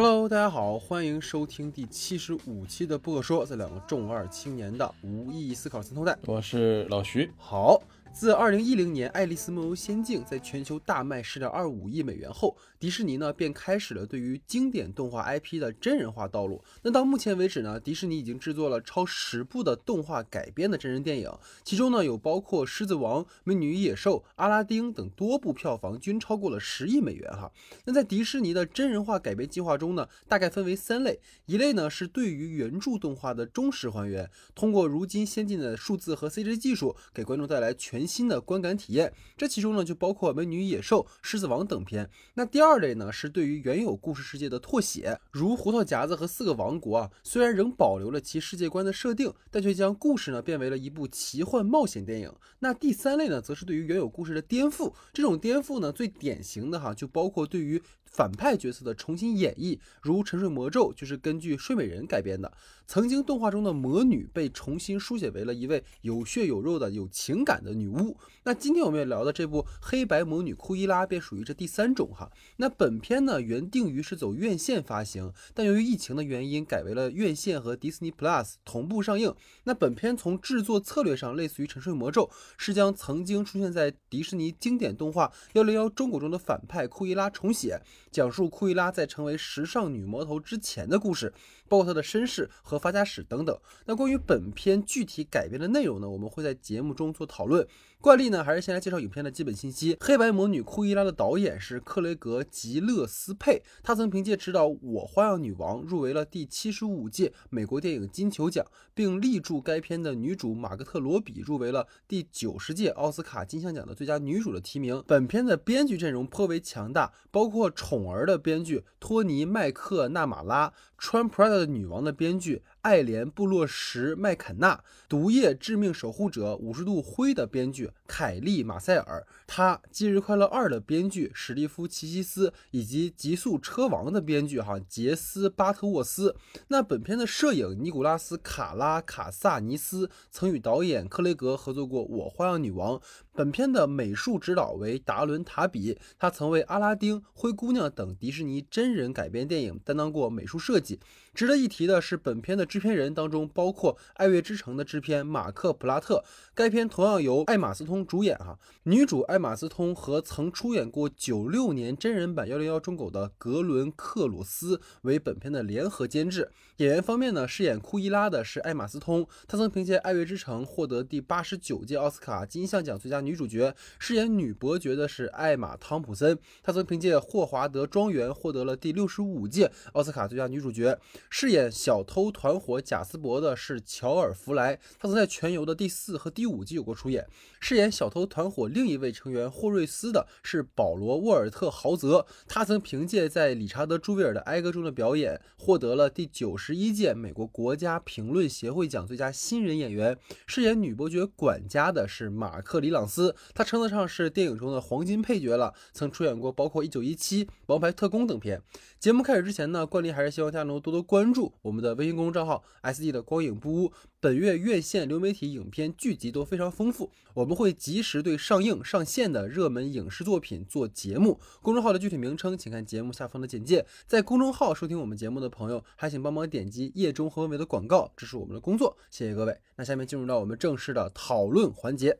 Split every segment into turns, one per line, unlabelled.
Hello，大家好，欢迎收听第七十五期的播客说，这两个重二青年的无意义思考三头带，
我是老徐。
好。自二零一零年《爱丽丝梦游仙境》在全球大卖十点二五亿美元后，迪士尼呢便开始了对于经典动画 IP 的真人化道路。那到目前为止呢，迪士尼已经制作了超十部的动画改编的真人电影，其中呢有包括《狮子王》《美女与野兽》《阿拉丁》等多部，票房均超过了十亿美元哈。那在迪士尼的真人化改编计划中呢，大概分为三类，一类呢是对于原著动画的忠实还原，通过如今先进的数字和 CG 技术，给观众带来全。全新的观感体验，这其中呢就包括《美女与野兽》《狮子王》等片。那第二类呢是对于原有故事世界的拓写，如《胡桃夹子》和《四个王国》啊，虽然仍保留了其世界观的设定，但却将故事呢变为了一部奇幻冒险电影。那第三类呢，则是对于原有故事的颠覆。这种颠覆呢，最典型的哈就包括对于反派角色的重新演绎，如《沉睡魔咒》就是根据《睡美人》改编的。曾经动画中的魔女被重新书写为了一位有血有肉的有情感的女巫。那今天我们要聊的这部《黑白魔女库伊拉》便属于这第三种哈。那本片呢原定于是走院线发行，但由于疫情的原因，改为了院线和 Disney Plus 同步上映。那本片从制作策略上类似于《沉睡魔咒》，是将曾经出现在迪士尼经典动画《幺零幺中国》中的反派库伊拉重写，讲述库伊拉在成为时尚女魔头之前的故事。包括他的身世和发家史等等。那关于本片具体改编的内容呢，我们会在节目中做讨论。惯例呢，还是先来介绍影片的基本信息。黑白魔女库伊拉的导演是克雷格·吉勒斯佩，他曾凭借执导《我花样女王》入围了第七十五届美国电影金球奖，并力助该片的女主玛格特·罗比入围了第九十届奥斯卡金像奖的最佳女主的提名。本片的编剧阵容颇为强大，包括《宠儿》的编剧托尼·麦克纳马拉，《穿普拉》的女王》的编剧。爱莲布洛什麦肯纳，《毒液致命守护者》五十度灰的编剧凯利马塞尔，他《忌日快乐二》的编剧史蒂夫奇西斯，以及《极速车王》的编剧哈杰斯巴特沃斯。那本片的摄影尼古拉斯卡拉卡萨尼斯曾与导演克雷格合作过《我花样女王》。本片的美术指导为达伦塔比，他曾为《阿拉丁》《灰姑娘》等迪士尼真人改编电影担当过美术设计。值得一提的是，本片的制制片人当中包括《爱乐之城》的制片马克普拉特。该片同样由艾玛斯通主演哈，女主艾玛斯通和曾出演过九六年真人版《幺零幺中狗》的格伦克鲁斯为本片的联合监制。演员方面呢，饰演库伊拉的是艾玛斯通，她曾凭借《爱乐之城》获得第八十九届奥斯卡金像奖最佳女主角。饰演女伯爵的是艾玛汤普森，她曾凭借《霍华德庄园》获得了第六十五届奥斯卡最佳女主角。饰演小偷团伙贾斯伯的是乔尔弗莱，他曾在《全游》的第四和第五季有过出演。饰演小偷团伙另一位成员霍瑞斯的是保罗·沃尔特·豪泽，他曾凭借在理查德·朱维尔的《哀歌》中的表演，获得了第九十一届美国国家评论协会奖最佳新人演员。饰演女伯爵管家的是马克·里朗斯，他称得上是电影中的黄金配角了，曾出演过包括《一九一七》《王牌特工》等片。节目开始之前呢，惯例还是希望大家能够多多关注我们的微信公众账号 “SD 的光影不污”。本月院线流媒体影片剧集都非常丰富，我们会及时对上映上线的热门影视作品做节目。公众号的具体名称，请看节目下方的简介。在公众号收听我们节目的朋友，还请帮忙点击页中和尾的广告，这是我们的工作。谢谢各位。那下面进入到我们正式的讨论环节。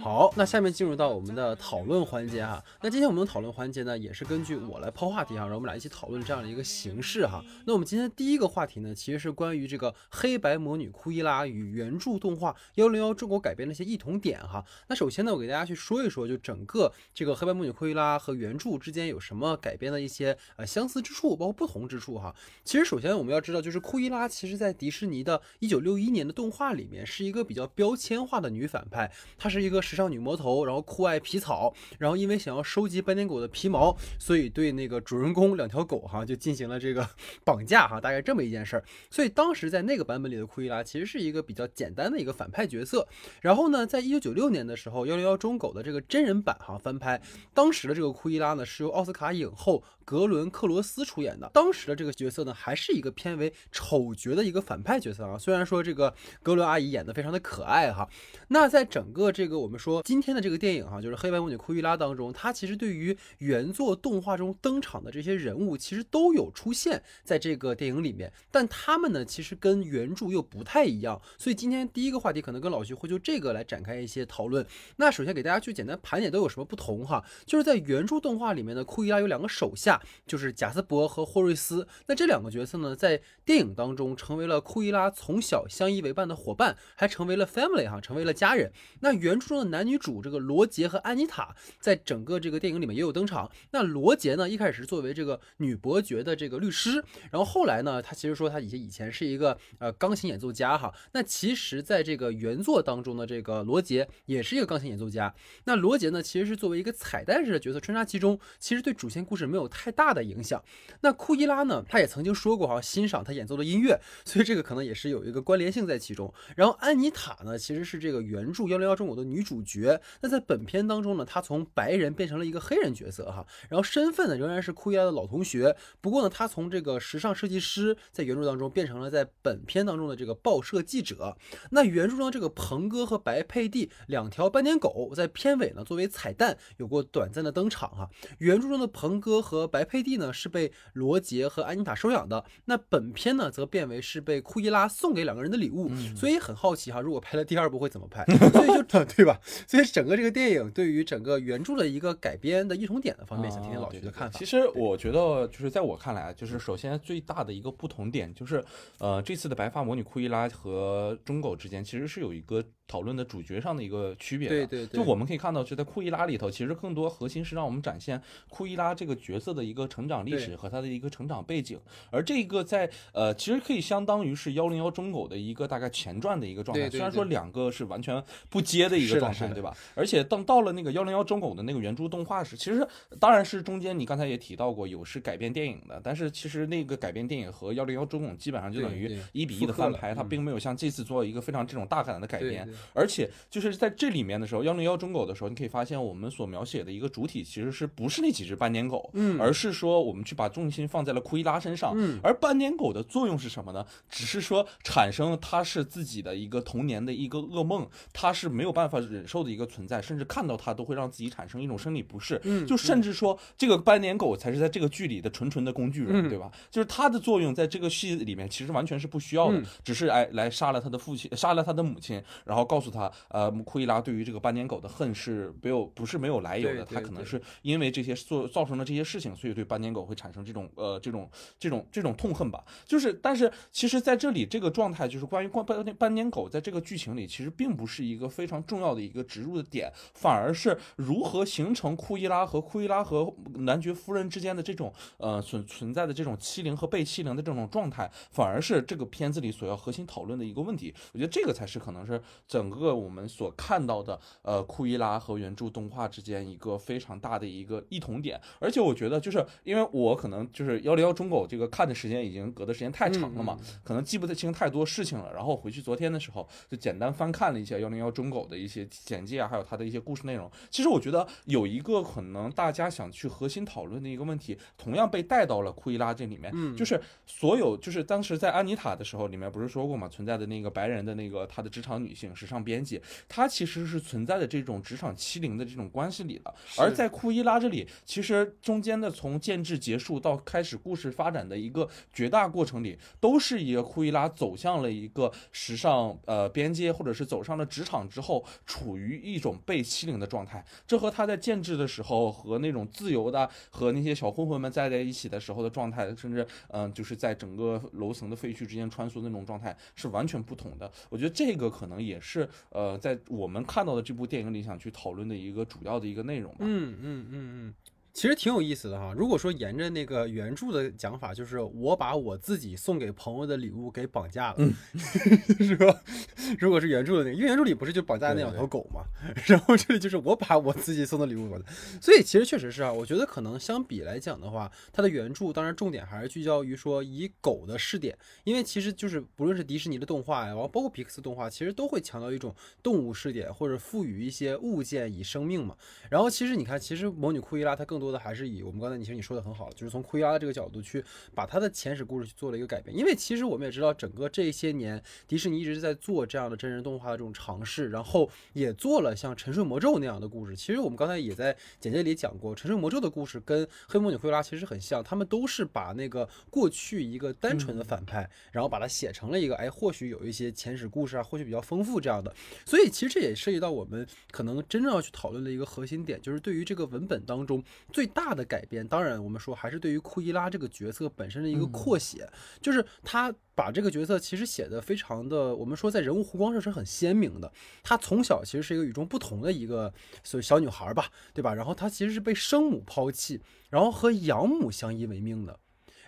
好，那下面进入到我们的讨论环节哈。那今今天我们的讨论环节呢，也是根据我来抛话题哈，让我们俩一起讨论这样的一个形式哈。那我们今天第一个话题呢，其实是关于这个黑白魔女库伊拉与原著动画幺零幺中国改编的一些异同点哈。那首先呢，我给大家去说一说，就整个这个黑白魔女库伊拉和原著之间有什么改编的一些呃相似之处，包括不同之处哈。其实首先我们要知道，就是库伊拉其实在迪士尼的一九六一年的动画。画里面是一个比较标签化的女反派，她是一个时尚女魔头，然后酷爱皮草，然后因为想要收及斑点狗的皮毛，所以对那个主人公两条狗哈就进行了这个 绑架哈，大概这么一件事儿。所以当时在那个版本里的库伊拉其实是一个比较简单的一个反派角色。然后呢，在一九九六年的时候，幺零幺中狗的这个真人版哈翻拍，当时的这个库伊拉呢是由奥斯卡影后格伦克罗斯出演的。当时的这个角色呢还是一个偏为丑角的一个反派角色啊，虽然说这个。格伦阿姨演得非常的可爱哈。那在整个这个我们说今天的这个电影哈，就是《黑白魔女库伊拉》当中，它其实对于原作动画中登场的这些人物，其实都有出现在这个电影里面，但他们呢，其实跟原著又不太一样。所以今天第一个话题可能跟老徐会就这个来展开一些讨论。那首先给大家去简单盘点都有什么不同哈，就是在原著动画里面呢，库伊拉有两个手下，就是贾斯伯和霍瑞斯。那这两个角色呢，在电影当中成为了库伊拉从小相依为伴的伙伴，还成为了 family 哈，成为了家人。那原著中的男女主这个罗杰和安妮塔，在整个这个电影里面也有登场。那罗杰呢，一开始是作为这个女伯爵的这个律师，然后后来呢，他其实说他以前以前是一个呃钢琴演奏家哈。那其实在这个原作当中的这个罗杰也是一个钢琴演奏家。那罗杰呢，其实是作为一个彩蛋式的角色穿插其中，其实对主线故事没有太太大的影响。那库伊拉呢，他也曾经说过哈，欣赏他演奏的音乐，所以这个可能也是有一个关联性在其中。然后安妮塔呢，其实是这个原著幺零幺中国的女主角。那在本片当中呢，她从白人变成了一个黑人角色哈，然后身份呢仍然是库伊拉的老同学。不过呢，她从这个时尚设计师在原著当中变成了在本片当中的这个报社记者。那原著中这个鹏哥和白佩蒂两条斑点狗在片尾呢作为彩蛋有过短暂的登场哈。原著中的鹏哥和白佩蒂呢是被罗杰和安妮塔收养的，那本片呢则变为是被库伊拉送给两个人的礼物。所以很好奇哈，如果拍了第二部会怎么拍？所以就 对吧？所以整个这个电影对于整个原著的一个改编的异同点的方面，想听听老徐的看法。
其实我觉得，就是在我看来，就是首先最大的一个不同点就是，呃，这次的白发魔女库伊拉和中狗之间其实是有一个。讨论的主角上的一个区别，
对对对，
就我们可以看到，就在库伊拉里头，其实更多核心是让我们展现库伊拉这个角色的一个成长历史和它的一个成长背景，而这个在呃，其实可以相当于是幺零幺中狗的一个大概前传的一个状态，虽然说两个是完全不接的一个状态，对吧？而且当到了那个幺零幺中狗的那个原著动画时，其实当然是中间你刚才也提到过有是改编电影的，但是其实那个改编电影和幺零幺中狗基本上就等于一比一的翻拍，它并没有像这次做一个非常这种大胆的改编。而且就是在这里面的时候，幺零幺中狗的时候，你可以发现我们所描写的一个主体其实是不是那几只斑点狗，嗯，而是说我们去把重心放在了库伊拉身上，嗯，而斑点狗的作用是什么呢？只是说产生它是自己的一个童年的一个噩梦，它是没有办法忍受的一个存在，甚至看到它都会让自己产生一种生理不适，嗯，就甚至说这个斑点狗才是在这个剧里的纯纯的工具人，对吧？就是它的作用在这个戏里面其实完全是不需要的，只是哎来杀了他的父亲，杀了他的母亲，然后告诉他。呃，库伊拉对于这个斑点狗的恨是没有不是没有来由的，他可能是因为这些做造成了这些事情，所以对斑点狗会产生这种呃这种这种这种痛恨吧。就是，但是其实在这里这个状态，就是关于关斑斑点狗在这个剧情里，其实并不是一个非常重要的一个植入的点，反而是如何形成库伊拉和库伊拉和男爵夫人之间的这种呃存存在的这种欺凌和被欺凌的这种状态，反而是这个片子里所要核心讨论的一个问题。我觉得这个才是可能是整个我们。所看到的，呃，库伊拉和原著动画之间一个非常大的一个异同点，而且我觉得，就是因为我可能就是幺零幺中狗这个看的时间已经隔的时间太长了嘛，可能记不得清太多事情了。然后回去昨天的时候，就简单翻看了一下幺零幺中狗的一些简介啊，还有它的一些故事内容。其实我觉得有一个可能大家想去核心讨论的一个问题，同样被带到了库伊拉这里面，就是所有就是当时在安妮塔的时候，里面不是说过嘛，存在的那个白人的那个他的职场女性，时尚编辑。它其实是存在的这种职场欺凌的这种关系里的，而在库伊拉这里，其实中间的从建制结束到开始故事发展的一个绝大过程里，都是一个库伊拉走向了一个时尚呃边界，或者是走上了职场之后，处于一种被欺凌的状态。这和他在建制的时候和那种自由的和那些小混混们在在一起的时候的状态，甚至嗯就是在整个楼层的废墟之间穿梭那种状态是完全不同的。我觉得这个可能也是呃在。我们看到的这部电影里想去讨论的一个主要的一个内容吧。
嗯嗯嗯嗯。其实挺有意思的哈。如果说沿着那个原著的讲法，就是我把我自己送给朋友的礼物给绑架了，是吧？如果是原著的那个，因为原著里不是就绑架那两条狗嘛。然后这里就是我把我自己送的礼物的，所以其实确实是啊。我觉得可能相比来讲的话，它的原著当然重点还是聚焦于说以狗的试点，因为其实就是不论是迪士尼的动画呀，然后包括皮克斯动画，其实都会强调一种动物试点或者赋予一些物件以生命嘛。然后其实你看，其实魔女库伊拉它更多的还是以我们刚才你其实你说的很好，就是从库伊拉这个角度去把他的前史故事去做了一个改变。因为其实我们也知道，整个这些年迪士尼一直在做这样的真人动画的这种尝试，然后也做了像《沉睡魔咒》那样的故事。其实我们刚才也在简介里讲过，《沉睡魔咒》的故事跟《黑魔女库伊拉》其实很像，他们都是把那个过去一个单纯的反派，然后把它写成了一个哎，或许有一些前史故事啊，或许比较丰富这样的。所以其实这也涉及到我们可能真正要去讨论的一个核心点，就是对于这个文本当中最大的改变。当然，我们说还是对于库伊拉这个角色本身的一个扩写，就是他把这个角色其实写的非常的，我们说在人物弧光上是很鲜明的。她从小其实是一个与众不同的一个所谓小女孩吧，对吧？然后她其实是被生母抛弃，然后和养母相依为命的。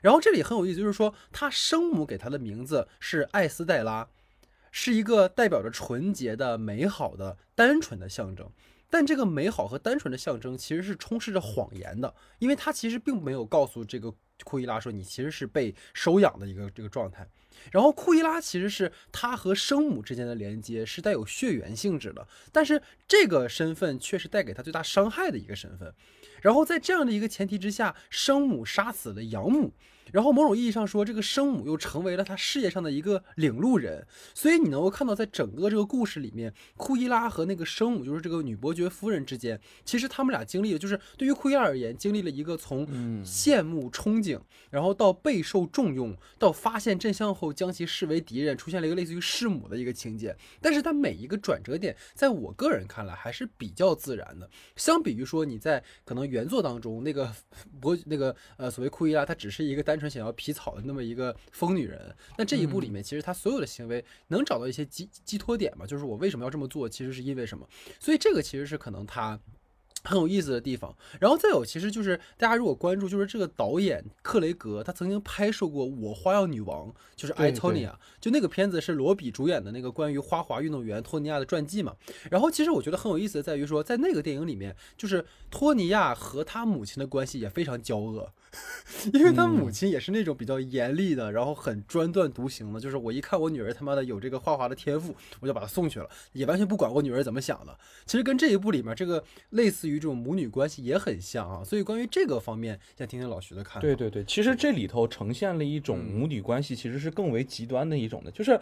然后这里很有意思，就是说她生母给她的名字是艾斯黛拉。是一个代表着纯洁的、美好的、单纯的象征，但这个美好和单纯的象征其实是充斥着谎言的，因为他其实并没有告诉这个库伊拉说你其实是被收养的一个这个状态。然后库伊拉其实是他和生母之间的连接是带有血缘性质的，但是这个身份却是带给他最大伤害的一个身份。然后在这样的一个前提之下，生母杀死了养母。然后某种意义上说，这个生母又成为了他事业上的一个领路人，所以你能够看到，在整个这个故事里面，库伊拉和那个生母，就是这个女伯爵夫人之间，其实他们俩经历的，就是对于库伊拉而言，经历了一个从羡慕憧憬，然后到备受重用，到发现真相后将其视为敌人，出现了一个类似于弑母的一个情节。但是它每一个转折点，在我个人看来还是比较自然的。相比于说你在可能原作当中那个伯那个呃所谓库伊拉，她只是一个单纯。想要皮草的那么一个疯女人，那这一部里面，其实她所有的行为能找到一些寄寄托点嘛？就是我为什么要这么做，其实是因为什么？所以这个其实是可能她。很有意思的地方，然后再有，其实就是大家如果关注，就是这个导演克雷格，他曾经拍摄过《我花样女王》，就是艾托尼亚，就那个片子是罗比主演的那个关于花滑运动员托尼亚的传记嘛。然后其实我觉得很有意思的在于说，在那个电影里面，就是托尼亚和他母亲的关系也非常交恶，因为他母亲也是那种比较严厉的，然后很专断独行的，就是我一看我女儿他妈的有这个花滑的天赋，我就把她送去了，也完全不管我女儿怎么想的。其实跟这一部里面这个类似于。与这种母女关系也很像啊，所以关于这个方面，想听听老徐的看法。
对对对，其实这里头呈现了一种母女关系，其实是更为极端的一种的，就是，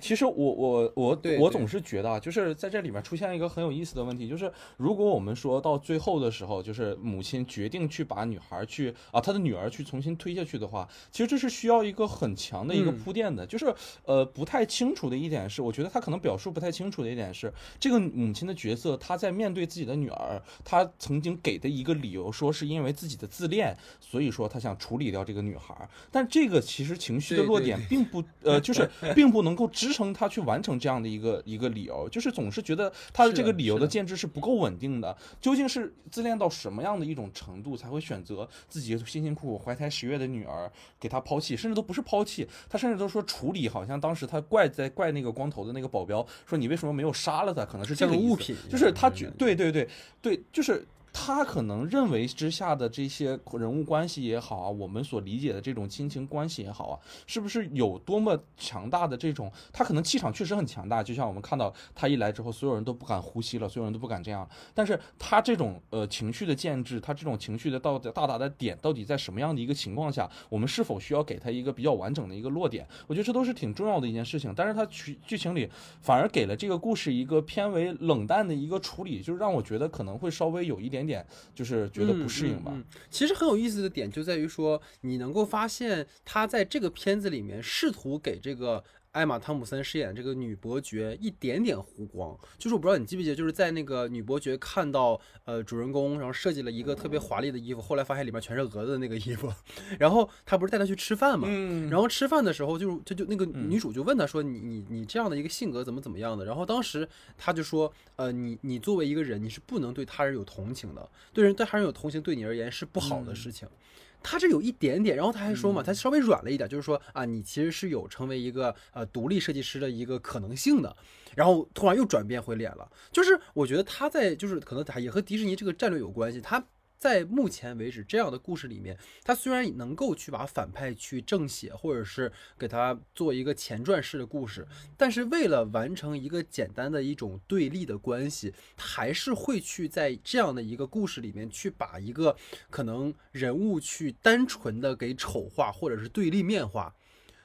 其实我我我我总是觉得啊，就是在这里面出现一个很有意思的问题，就是如果我们说到最后的时候，就是母亲决定去把女孩去啊，她的女儿去重新推下去的话，其实这是需要一个很强的一个铺垫的，就是呃不太清楚的一点是，我觉得他可能表述不太清楚的一点是，这个母亲的角色她在面对自己的女儿。他曾经给的一个理由，说是因为自己的自恋，所以说他想处理掉这个女孩。但这个其实情绪的落点并不，呃，就是并不能够支撑他去完成这样的一个一个理由，就是总是觉得他的这个理由的建制是不够稳定的。究竟是自恋到什么样的一种程度，才会选择自己辛辛苦苦怀胎十月的女儿给他抛弃，甚至都不是抛弃，他甚至都说处理。好像当时他怪在怪那个光头的那个保镖，说你为什么没有杀了他？可能是这个
物品，
就是他觉对对对对。就是他可能认为之下的这些人物关系也好啊，我们所理解的这种亲情关系也好啊，是不是有多么强大的这种？他可能气场确实很强大，就像我们看到他一来之后，所有人都不敢呼吸了，所有人都不敢这样。但是他这种呃情绪的建制，他这种情绪的到到达的点，到底在什么样的一个情况下，我们是否需要给他一个比较完整的一个落点？我觉得这都是挺重要的一件事情。但是他剧剧情里反而给了这个故事一个偏为冷淡的一个处理，就是让我觉得可能会稍微有一点。点点就是觉得不适应吧。
其实很有意思的点就在于说，你能够发现他在这个片子里面试图给这个。艾玛汤姆森饰演这个女伯爵一点点弧光，就是我不知道你记不记得，就是在那个女伯爵看到呃主人公，然后设计了一个特别华丽的衣服，后来发现里面全是蛾子的那个衣服，然后他不是带她去吃饭嘛，然后吃饭的时候就他就那个女主就问他说你你你这样的一个性格怎么怎么样的，然后当时他就说呃你你作为一个人你是不能对他人有同情的，对人对他人有同情对你而言是不好的事情。他这有一点点，然后他还说嘛，他稍微软了一点，就是说啊，你其实是有成为一个呃独立设计师的一个可能性的，然后突然又转变回脸了，就是我觉得他在就是可能他也和迪士尼这个战略有关系，他在目前为止，这样的故事里面，它虽然能够去把反派去正写，或者是给他做一个前传式的故事，但是为了完成一个简单的一种对立的关系，还是会去在这样的一个故事里面去把一个可能人物去单纯的给丑化，或者是对立面化。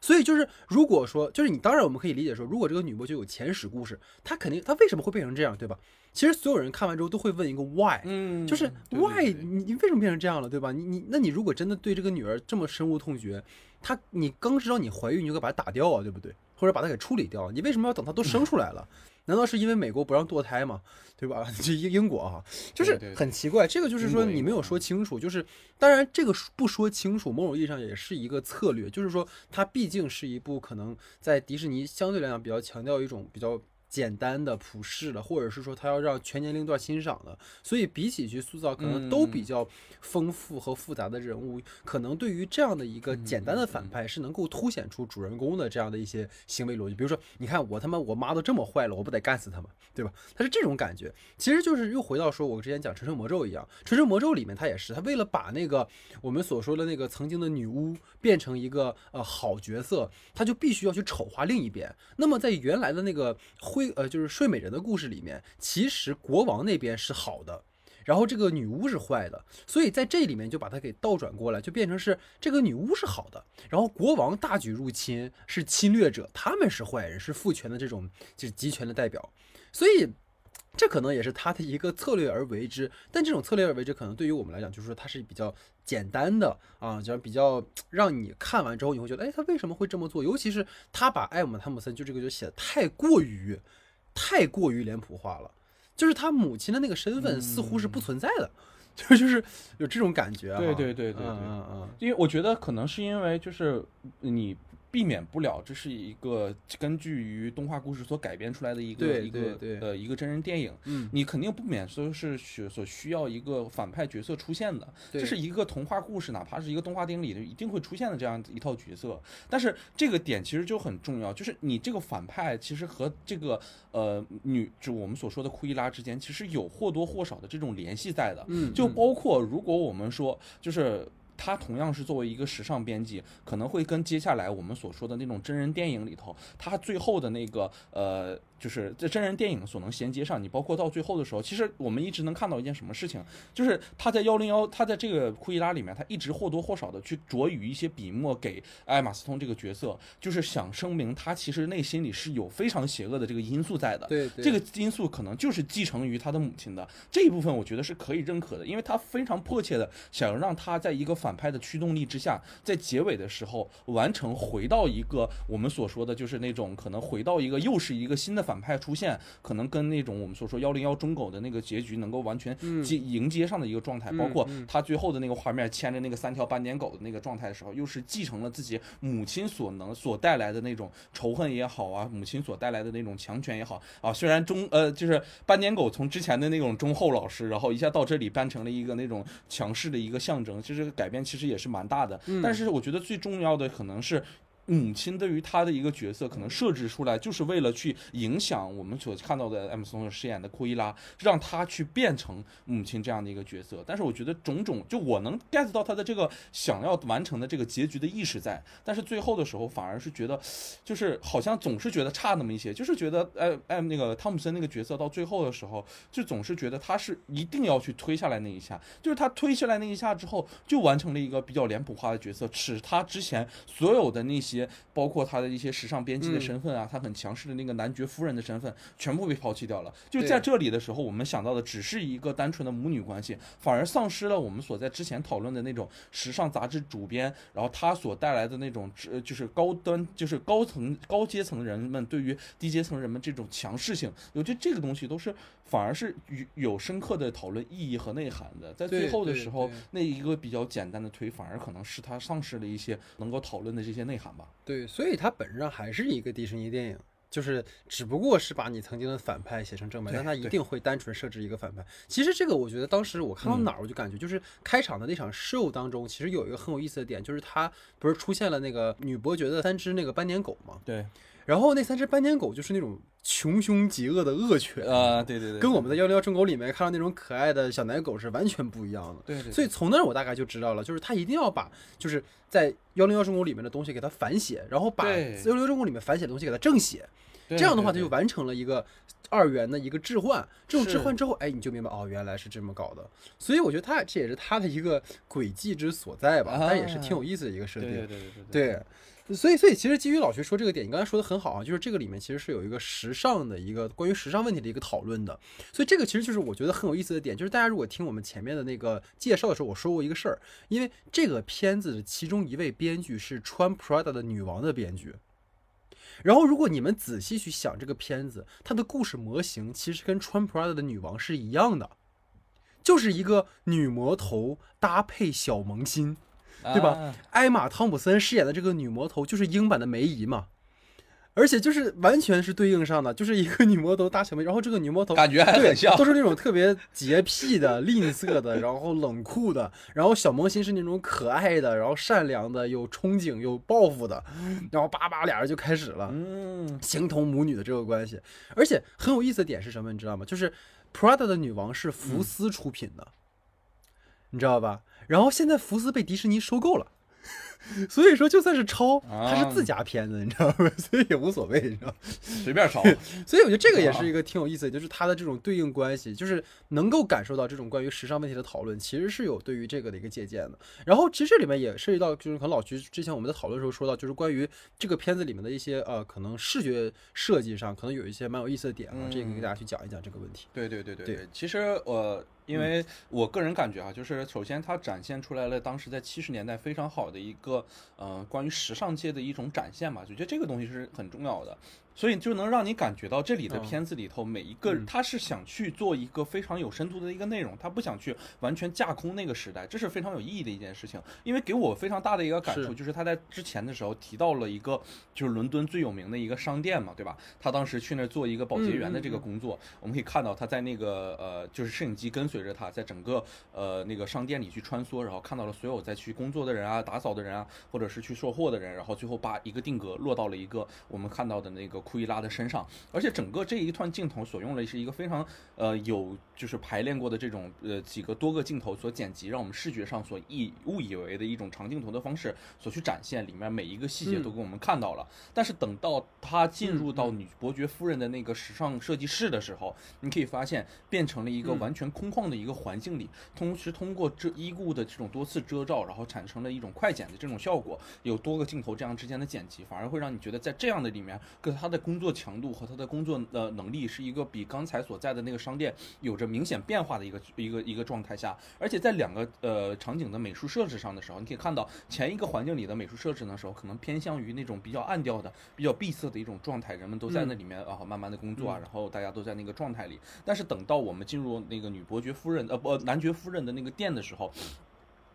所以就是，如果说就是你，当然我们可以理解说，如果这个女伯爵有前史故事，她肯定她为什么会变成这样，对吧？其实所有人看完之后都会问一个 why，
嗯，
就是 why 你你为什么变成这样了，对吧？你你那你如果真的对这个女儿这么深恶痛绝，她你刚知道你怀孕你就该把她打掉啊，对不对？或者把她给处理掉，你为什么要等她都生出来了？难道是因为美国不让堕胎吗？对吧？这英英国啊，就是很奇怪。这个就是说你没有说清楚。就是当然这个不说清楚，某种意义上也是一个策略。就是说它毕竟是一部可能在迪士尼相对来讲比较强调一种比较。简单的、普世的，或者是说他要让全年龄段欣赏的，所以比起去塑造可能都比较丰富和复杂的人物，可能对于这样的一个简单的反派是能够凸显出主人公的这样的一些行为逻辑。比如说，你看我他妈我妈都这么坏了，我不得干死他们，对吧？他是这种感觉。其实就是又回到说我之前讲《纯生魔咒》一样，《纯生魔咒》里面他也是，他为了把那个我们所说的那个曾经的女巫变成一个呃好角色，他就必须要去丑化另一边。那么在原来的那个灰。呃，就是睡美人的故事里面，其实国王那边是好的，然后这个女巫是坏的，所以在这里面就把它给倒转过来，就变成是这个女巫是好的，然后国王大举入侵是侵略者，他们是坏人，是父权的这种就是集权的代表，所以。这可能也是他的一个策略而为之，但这种策略而为之，可能对于我们来讲，就是说它是比较简单的啊，就比较让你看完之后你会觉得，哎，他为什么会这么做？尤其是他把艾姆汤姆森就这个就写的太过于，太过于脸谱化了，就是他母亲的那个身份似乎是不存在的，就就是有这种感觉。
对对对对对，
嗯嗯，
因为我觉得可能是因为就是你。避免不了，这是一个根据于动画故事所改编出来的一个一个呃一个真人电影，
嗯，
你肯定不免说是需所需要一个反派角色出现的，这是一个童话故事，哪怕是一个动画电影里的一定会出现的。这样一套角色。但是这个点其实就很重要，就是你这个反派其实和这个呃女就我们所说的库伊拉之间其实有或多或少的这种联系在的，
嗯，
就包括如果我们说就是。他同样是作为一个时尚编辑，可能会跟接下来我们所说的那种真人电影里头，他最后的那个呃。就是在真人电影所能衔接上，你包括到最后的时候，其实我们一直能看到一件什么事情，就是他在幺零幺，他在这个库伊拉里面，他一直或多或少的去着于一些笔墨给艾玛斯通这个角色，就是想声明他其实内心里是有非常邪恶的这个因素在的。
对，
这个因素可能就是继承于他的母亲的这一部分，我觉得是可以认可的，因为他非常迫切的想要让他在一个反派的驱动力之下，在结尾的时候完成回到一个我们所说的就是那种可能回到一个又是一个新的反。反派出现，可能跟那种我们所说幺零幺中狗的那个结局能够完全接迎接上的一个状态，包括他最后的那个画面牵着那个三条斑点狗的那个状态的时候，又是继承了自己母亲所能所带来的那种仇恨也好啊，母亲所带来的那种强权也好啊。虽然中呃就是斑点狗从之前的那种忠厚老实，然后一下到这里扮成了一个那种强势的一个象征，其实改变其实也是蛮大的。但是我觉得最重要的可能是。母亲对于他的一个角色，可能设置出来就是为了去影响我们所看到的 M 松饰演的库伊拉，让他去变成母亲这样的一个角色。但是我觉得种种，就我能 get 到他的这个想要完成的这个结局的意识在，但是最后的时候反而是觉得，就是好像总是觉得差那么一些，就是觉得哎哎那个汤姆森那个角色到最后的时候，就总是觉得他是一定要去推下来那一下，就是他推下来那一下之后，就完成了一个比较脸谱化的角色，使他之前所有的那些。些包括他的一些时尚编辑的身份啊，他很强势的那个男爵夫人的身份，全部被抛弃掉了。就在这里的时候，我们想到的只是一个单纯的母女关系，反而丧失了我们所在之前讨论的那种时尚杂志主编，然后他所带来的那种呃，就是高端，就是高层高阶层人们对于低阶层人们这种强势性，我觉得这个东西都是反而是有有深刻的讨论意义和内涵的。在最后的时候，那一个比较简单的推，反而可能是他丧失了一些能够讨论的这些内涵吧。
对，所以它本质上还是一个迪士尼电影，就是只不过是把你曾经的反派写成正派，但它一定会单纯设置一个反派。其实这个我觉得当时我看到哪儿，我就感觉就是开场的那场 show 当中，其实有一个很有意思的点，就是它不是出现了那个女伯爵的三只那个斑点狗吗？
对。
然后那三只斑点狗就是那种穷凶极恶的恶犬
啊，对对对，
跟我们在幺零幺正狗里面看到那种可爱的小奶狗是完全不一样的。
对对。
所以从那儿我大概就知道了，就是他一定要把就是在幺零幺正狗里面的东西给它反写，然后把幺零幺正狗里面反写的东西给它正写。这样的话，它就完成了一个二元的一个置换。这种置换之后，哎，你就明白哦，原来是这么搞的。所以我觉得它这也是它的一个轨迹之所在吧，它也是挺有意思的一个设定。
对对对
对对。所以所以其实基于老徐说这个点，你刚才说的很好啊，就是这个里面其实是有一个时尚的一个关于时尚问题的一个讨论的。所以这个其实就是我觉得很有意思的点，就是大家如果听我们前面的那个介绍的时候，我说过一个事儿，因为这个片子的其中一位编剧是穿 Prada 的女王的编剧。然后，如果你们仔细去想这个片子，它的故事模型其实跟穿 Prada 的女王是一样的，就是一个女魔头搭配小萌新，对吧？艾玛汤普森饰演的这个女魔头就是英版的梅姨嘛。而且就是完全是对应上的，就是一个女魔头大小妹，然后这个女魔头
感觉还很像，
都是那种特别洁癖的、吝啬的，然后冷酷的，然后小萌新是那种可爱的，然后善良的，有憧憬、有抱负的，然后叭叭俩人就开始了，嗯，形同母女的这个关系。而且很有意思的点是什么，你知道吗？就是 Prada 的女王是福斯出品的，你知道吧？然后现在福斯被迪士尼收购了。所以说，就算是抄，它是自家片子，你知道吗？所以也无所谓，你知道
随便抄。
所以我觉得这个也是一个挺有意思的，就是它的这种对应关系，就是能够感受到这种关于时尚问题的讨论，其实是有对于这个的一个借鉴的。然后，其实这里面也涉及到，就是可能老徐之前我们在讨论的时候说到，就是关于这个片子里面的一些呃，可能视觉设计上可能有一些蛮有意思的点啊，这个给大家去讲一讲这个问题。
对对对对对，其实我。因为我个人感觉啊，就是首先它展现出来了当时在七十年代非常好的一个，呃，关于时尚界的一种展现吧，就觉得这个东西是很重要的。所以就能让你感觉到这里的片子里头每一个，他是想去做一个非常有深度的一个内容，他不想去完全架空那个时代，这是非常有意义的一件事情。因为给我非常大的一个感触，就是他在之前的时候提到了一个，就是伦敦最有名的一个商店嘛，对吧？他当时去那儿做一个保洁员的这个工作，我们可以看到他在那个呃，就是摄影机跟随着他在整个呃那个商店里去穿梭，然后看到了所有在去工作的人啊、打扫的人啊，或者是去售货的人，然后最后把一个定格落到了一个我们看到的那个。库伊拉的身上，而且整个这一段镜头所用的是一个非常呃有就是排练过的这种呃几个多个镜头所剪辑，让我们视觉上所以误以为的一种长镜头的方式所去展现，里面每一个细节都给我们看到了。但是等到他进入到女伯爵夫人的那个时尚设计室的时候，你可以发现变成了一个完全空旷的一个环境里，同时通过遮衣物的这种多次遮罩，然后产生了一种快剪的这种效果，有多个镜头这样之间的剪辑，反而会让你觉得在这样的里面跟他。的工作强度和他的工作的能力是一个比刚才所在的那个商店有着明显变化的一个一个一个状态下，而且在两个呃场景的美术设置上的时候，你可以看到前一个环境里的美术设置的时候，可能偏向于那种比较暗调的、比较闭塞的一种状态，人们都在那里面啊慢慢的工作啊，然后大家都在那个状态里。但是等到我们进入那个女伯爵夫人呃不男爵夫人的那个店的时候。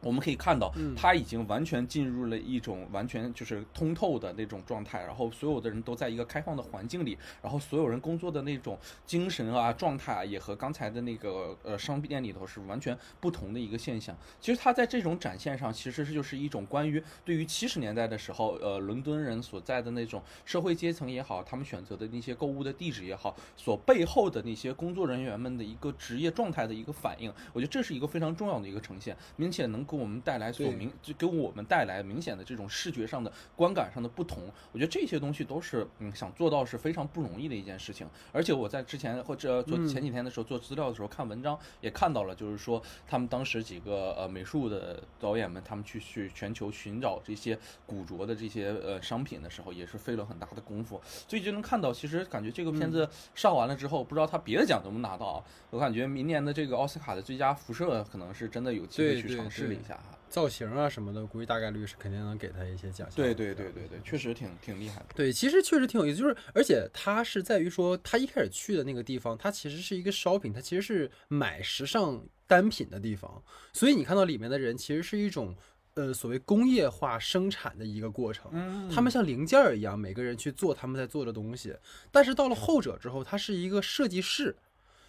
我们可以看到，他已经完全进入了一种完全就是通透的那种状态，然后所有的人都在一个开放的环境里，然后所有人工作的那种精神啊状态啊，也和刚才的那个呃商店里头是完全不同的一个现象。其实他在这种展现上，其实是就是一种关于对于七十年代的时候，呃，伦敦人所在的那种社会阶层也好，他们选择的那些购物的地址也好，所背后的那些工作人员们的一个职业状态的一个反应。我觉得这是一个非常重要的一个呈现，并且能。给我们带来所明，就给我们带来明显的这种视觉上的观感上的不同。我觉得这些东西都是嗯想做到是非常不容易的一件事情。而且我在之前或者做前几天的时候做资料的时候看文章也看到了，就是说他们当时几个呃美术的导演们，他们去去全球寻找这些古着的这些呃商品的时候，也是费了很大的功夫。所以就能看到，其实感觉这个片子上完了之后，不知道他别的奖能不能拿到啊？我感觉明年的这个奥斯卡的最佳辐射可能是真的有机会去尝试。一下哈，
造型啊什么的，估计大概率是肯定能给他一些奖项。
对对对对对，确实挺挺厉害的。
对，其实确实挺有意思，就是而且他是在于说，他一开始去的那个地方，它其实是一个 shopping，它其实是买时尚单品的地方。所以你看到里面的人，其实是一种呃所谓工业化生产的一个过程。嗯，他们像零件儿一样，每个人去做他们在做的东西。但是到了后者之后，它是一个设计室。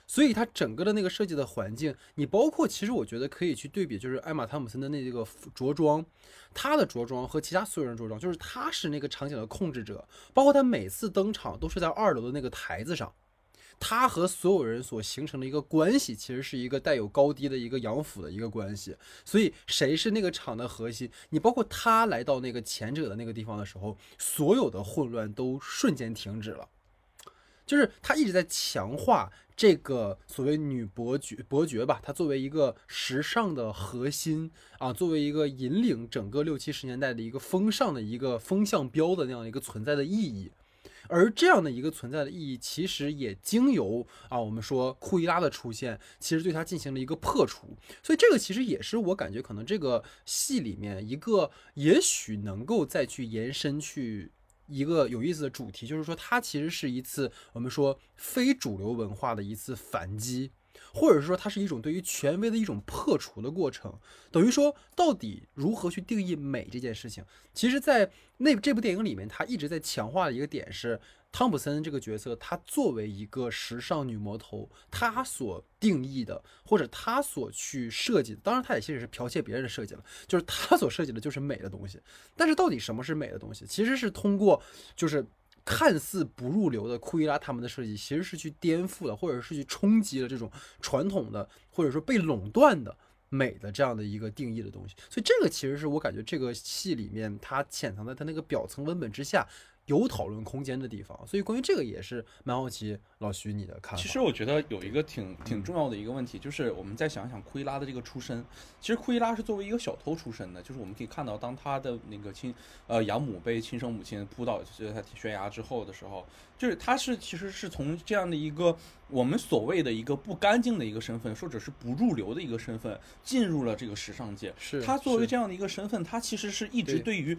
所以它整个的那个设计的环境，你包括其实我觉得可以去对比，就是艾玛汤姆森的那个着装，她的着装和其他所有人着装，就是她是那个场景的控制者，包括她每次登场都是在二楼的那个台子上，她和所有人所形成的一个关系，其实是一个带有高低的一个阳辅的一个关系。所以谁是那个场的核心？你包括他来到那个前者的那个地方的时候，所有的混乱都瞬间停止了。就是他一直在强化这个所谓女伯爵伯爵吧，她作为一个时尚的核心啊，作为一个引领整个六七十年代的一个风尚的一个风向标的那样一个存在的意义。而这样的一个存在的意义，其实也经由啊我们说库伊拉的出现，其实对它进行了一个破除。所以这个其实也是我感觉可能这个戏里面一个也许能够再去延伸去。一个有意思的主题，就是说它其实是一次我们说非主流文化的一次反击，或者是说它是一种对于权威的一种破除的过程。等于说，到底如何去定义美这件事情，其实，在那这部电影里面，它一直在强化的一个点是。汤普森这个角色，他作为一个时尚女魔头，他所定义的，或者他所去设计的，当然他也其实是剽窃别人的设计了，就是他所设计的就是美的东西。但是到底什么是美的东西，其实是通过就是看似不入流的库伊拉他们的设计，其实是去颠覆了，或者是去冲击了这种传统的或者说被垄断的美的这样的一个定义的东西。所以这个其实是我感觉这个戏里面它潜藏在它那个表层文本之下。有讨论空间的地方，所以关于这个也是蛮好奇老徐你的看法。
其实我觉得有一个挺挺重要的一个问题，就是我们再想想库伊拉的这个出身。其实库伊拉是作为一个小偷出身的，就是我们可以看到，当他的那个亲呃养母被亲生母亲扑倒在他悬崖之后的时候，就是他是其实是从这样的一个我们所谓的一个不干净的一个身份，或者是不入流的一个身份，进入了这个时尚界。
是
他作为这样的一个身份，他其实是一直对于。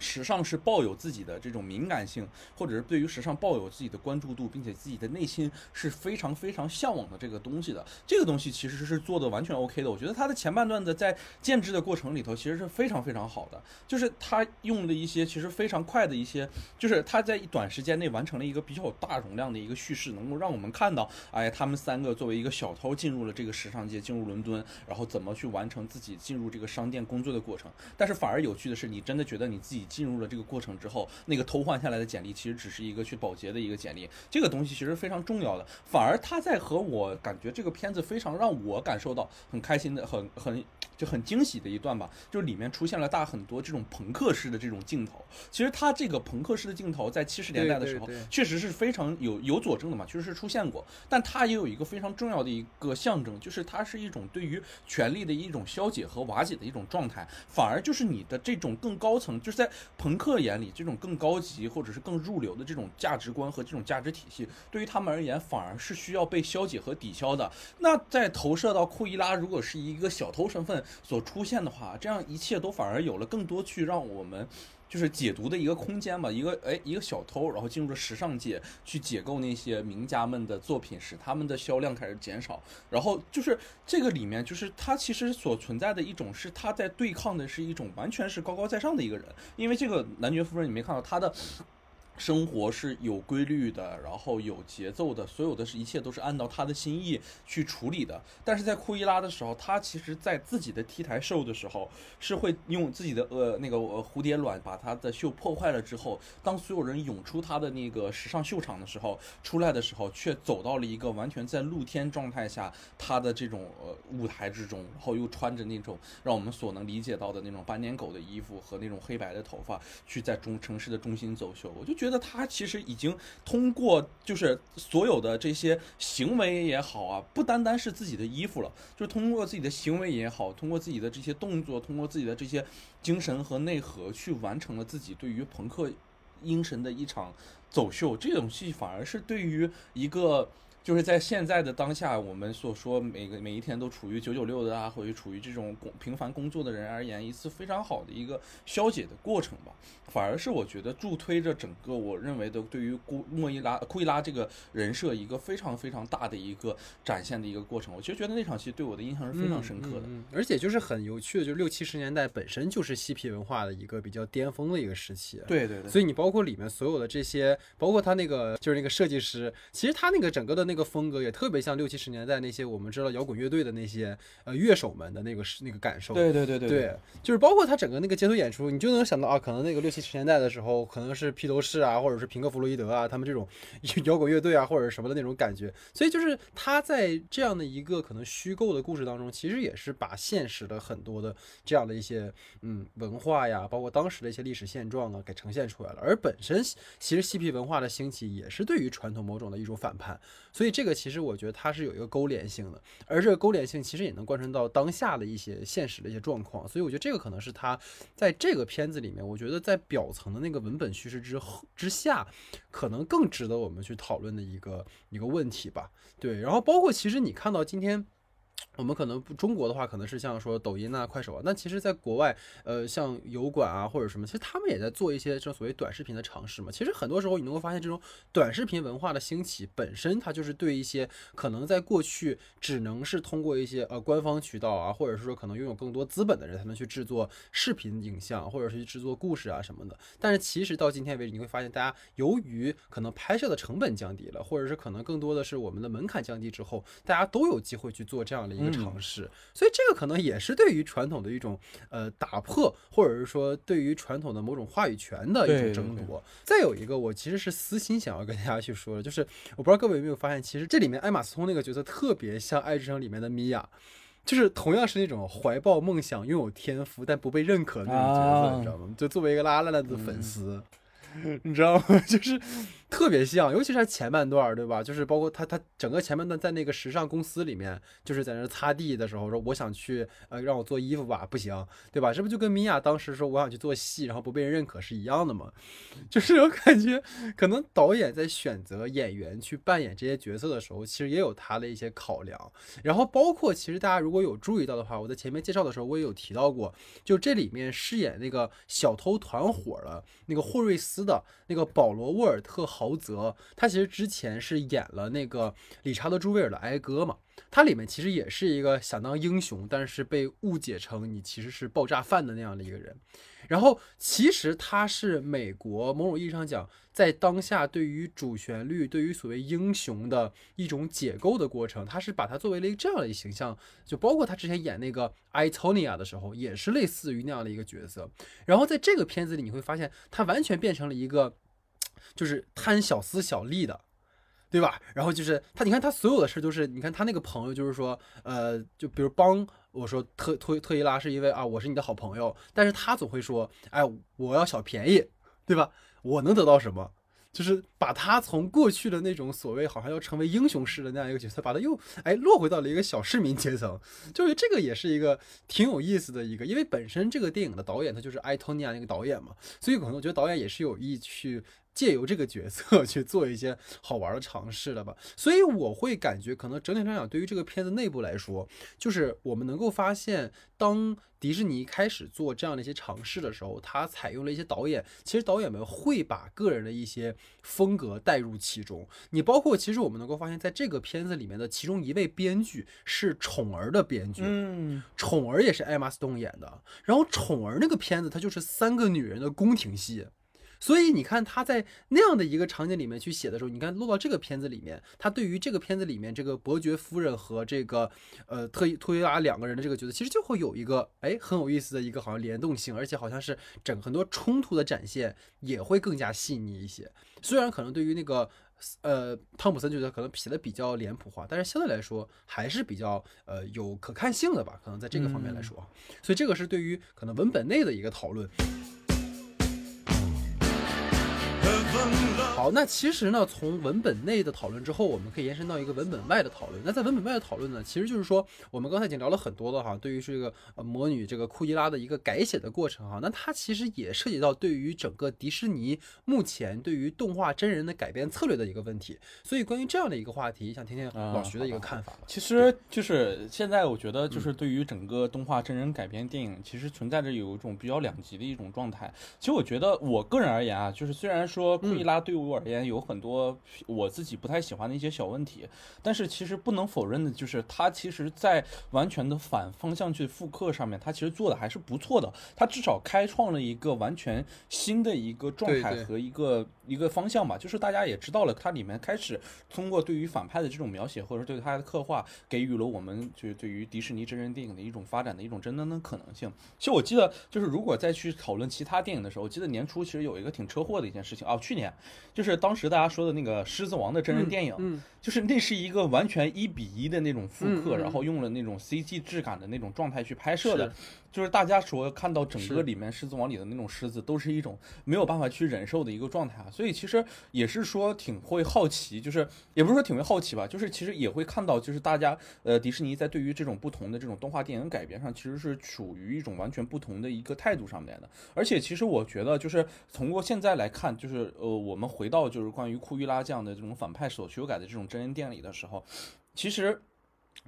时尚是抱有自己的这种敏感性，或者是对于时尚抱有自己的关注度，并且自己的内心是非常非常向往的这个东西的。这个东西其实是做的完全 OK 的。我觉得他的前半段的在建制的过程里头，其实是非常非常好的。就是他用了一些其实非常快的一些，就是他在短时间内完成了一个比较大容量的一个叙事，能够让我们看到，哎，他们三个作为一个小偷进入了这个时尚界，进入伦敦，然后怎么去完成自己进入这个商店工作的过程。但是反而有趣的是，你真的觉得你自己。进入了这个过程之后，那个偷换下来的简历其实只是一个去保洁的一个简历，这个东西其实非常重要的。反而他在和我感觉这个片子非常让我感受到很开心的、很很就很惊喜的一段吧，就是里面出现了大很多这种朋克式的这种镜头。其实他这个朋克式的镜头在七十年代的时候确实是非常有有佐证的嘛，确实是出现过。但它也有一个非常重要的一个象征，就是它是一种对于权力的一种消解和瓦解的一种状态。反而就是你的这种更高层，就是在。朋克眼里，这种更高级或者是更入流的这种价值观和这种价值体系，对于他们而言，反而是需要被消解和抵消的。那在投射到库伊拉，如果是一个小偷身份所出现的话，这样一切都反而有了更多去让我们。就是解读的一个空间吧，一个哎，一个小偷，然后进入了时尚界去解构那些名家们的作品，使他们的销量开始减少。然后就是这个里面，就是他其实所存在的一种是他在对抗的是一种完全是高高在上的一个人，因为这个男爵夫人你没看到他的。生活是有规律的，然后有节奏的，所有的是一切都是按照他的心意去处理的。但是在库伊拉的时候，他其实在自己的 T 台秀的时候，是会用自己的呃那个蝴蝶卵把他的秀破坏了之后，当所有人涌出他的那个时尚秀场的时候，出来的时候却走到了一个完全在露天状态下他的这种呃舞台之中，然后又穿着那种让我们所能理解到的那种斑点狗的衣服和那种黑白的头发，去在中城市的中心走秀，我就觉得。那他其实已经通过，就是所有的这些行为也好啊，不单单是自己的衣服了，就是通过自己的行为也好，通过自己的这些动作，通过自己的这些精神和内核，去完成了自己对于朋克精神的一场走秀。这种戏反而是对于一个。就是在现在的当下，我们所说每个每一天都处于九九六的啊，或者处于这种工平凡工作的人而言，一次非常好的一个消解的过程吧。反而是我觉得助推着整个我认为的对于库莫伊拉库伊拉这个人设一个非常非常大的一个展现的一个过程。我其实觉得那场戏对我的印象是非常深刻的，
而且就是很有趣的，就是六七十年代本身就是嬉皮文化的一个比较巅峰的一个时期。
对对对。
所以你包括里面所有的这些，包括他那个就是那个设计师，其实他那个整个的。那个风格也特别像六七十年代那些我们知道摇滚乐队的那些呃乐手们的那个是那个感受。
对对对对
对，就是包括他整个那个街头演出，你就能想到啊，可能那个六七十年代的时候，可能是披头士啊，或者是平克·弗洛伊德啊，他们这种 摇滚乐队啊，或者什么的那种感觉。所以就是他在这样的一个可能虚构的故事当中，其实也是把现实的很多的这样的一些嗯文化呀，包括当时的一些历史现状啊，给呈现出来了。而本身其实嬉皮文化的兴起，也是对于传统某种的一种反叛。所以这个其实我觉得它是有一个勾连性的，而这个勾连性其实也能贯穿到当下的一些现实的一些状况。所以我觉得这个可能是它在这个片子里面，我觉得在表层的那个文本叙事之后之下，可能更值得我们去讨论的一个一个问题吧。对，然后包括其实你看到今天。我们可能不中国的话，可能是像说抖音啊、快手啊，那其实，在国外，呃，像油管啊或者什么，其实他们也在做一些这种所谓短视频的尝试嘛。其实很多时候，你能够发现，这种短视频文化的兴起本身，它就是对一些可能在过去只能是通过一些呃官方渠道啊，或者是说可能拥有更多资本的人才能去制作视频影像，或者是去制作故事啊什么的。但是其实到今天为止，你会发现，大家由于可能拍摄的成本降低了，或者是可能更多的是我们的门槛降低之后，大家都有机会去做这样的一个。尝试，所以这个可能也是对于传统的一种呃打破，或者是说对于传统的某种话语权的一种争夺。再有一个，我其实是私心想要跟大家去说的，就是我不知道各位有没有发现，其实这里面艾玛斯通那个角色特别像《爱之城》里面的米娅，就是同样是那种怀抱梦想、拥有天赋但不被认可的那种角色，你知道吗？就作为一个拉拉拉的粉丝，你知道吗？就是。特别像，尤其是他前半段，对吧？就是包括他，他整个前半段在那个时尚公司里面，就是在那擦地的时候说：“我想去，呃，让我做衣服吧，不行，对吧？”这不就跟米娅当时说我想去做戏，然后不被人认可是一样的吗？就是我感觉，可能导演在选择演员去扮演这些角色的时候，其实也有他的一些考量。然后包括，其实大家如果有注意到的话，我在前面介绍的时候我也有提到过，就这里面饰演那个小偷团伙的那个霍瑞斯的那个保罗沃尔特。陶泽，他其实之前是演了那个理查德·朱维尔的《哀歌》嘛，他里面其实也是一个想当英雄，但是被误解成你其实是爆炸犯的那样的一个人。然后其实他是美国某种意义上讲，在当下对于主旋律、对于所谓英雄的一种解构的过程，他是把他作为了一个这样的一个形象，就包括他之前演那个《I Tonya》的时候，也是类似于那样的一个角色。然后在这个片子里，你会发现他完全变成了一个。就是贪小私小利的，对吧？然后就是他，你看他所有的事都是，你看他那个朋友，就是说，呃，就比如帮我说特特特伊拉是因为啊，我是你的好朋友，但是他总会说，哎，我要小便宜，对吧？我能得到什么？就是把他从过去的那种所谓好像要成为英雄式的那样一个角色，把他又哎落回到了一个小市民阶层，就是这个也是一个挺有意思的一个，因为本身这个电影的导演他就是埃托尼亚那个导演嘛，所以可能我觉得导演也是有意去。借由这个角色 去做一些好玩的尝试了吧，所以我会感觉，可能整体上讲，对于这个片子内部来说，就是我们能够发现，当迪士尼开始做这样的一些尝试的时候，他采用了一些导演，其实导演们会把个人的一些风格带入其中。你包括，其实我们能够发现，在这个片子里面的其中一位编剧是《宠儿》的编剧，
嗯，《
宠儿》也是艾玛斯顿演的。然后，《宠儿》那个片子，它就是三个女人的宫廷戏。所以你看他在那样的一个场景里面去写的时候，你看落到这个片子里面，他对于这个片子里面这个伯爵夫人和这个呃特托伊拉两个人的这个角色，其实就会有一个哎很有意思的一个好像联动性，而且好像是整很多冲突的展现也会更加细腻一些。虽然可能对于那个呃汤普森觉得可能写的比较脸谱化，但是相对来说还是比较呃有可看性的吧，可能在这个方面来说。所以这个是对于可能文本内的一个讨论。好，那其实呢，从文本内的讨论之后，我们可以延伸到一个文本外的讨论。那在文本外的讨论呢，其实就是说，我们刚才已经聊了很多了哈，对于这个呃魔女这个库伊拉的一个改写的过程哈，那它其实也涉及到对于整个迪士尼目前对于动画真人的改编策略的一个问题。所以关于这样的一个话题，想听听老徐的一个看法。
其实就是现在我觉得，就是对于整个动画真人改编电影，其实存在着有一种比较两极的一种状态。其实我觉得，我个人而言啊，就是虽然说库伊拉对我。我而言有很多我自己不太喜欢的一些小问题，但是其实不能否认的就是它其实在完全的反方向去复刻上面，它其实做的还是不错的，它至少开创了一个完全新的一个状态和一个一个方向吧，就是大家也知道了，它里面开始通过对于反派的这种描写或者对它的刻画，给予了我们就是对于迪士尼真人电影的一种发展的一种真正的可能性。其实我记得就是如果再去讨论其他电影的时候，我记得年初其实有一个挺车祸的一件事情啊，去年就是当时大家说的那个《狮子王》的真人电影，
嗯，
就是那是一个完全一比一的那种复刻，然后用了那种 CG 质感的那种状态去拍摄的
是。
就是大家说看到整个里面《狮子王》里的那种狮子，都是一种没有办法去忍受的一个状态啊，所以其实也是说挺会好奇，就是也不是说挺会好奇吧，就是其实也会看到，就是大家呃迪士尼在对于这种不同的这种动画电影改编上，其实是处于一种完全不同的一个态度上面的。而且其实我觉得，就是通过现在来看，就是呃我们回到就是关于库伊拉这样的这种反派所修改的这种真人电影的时候，其实。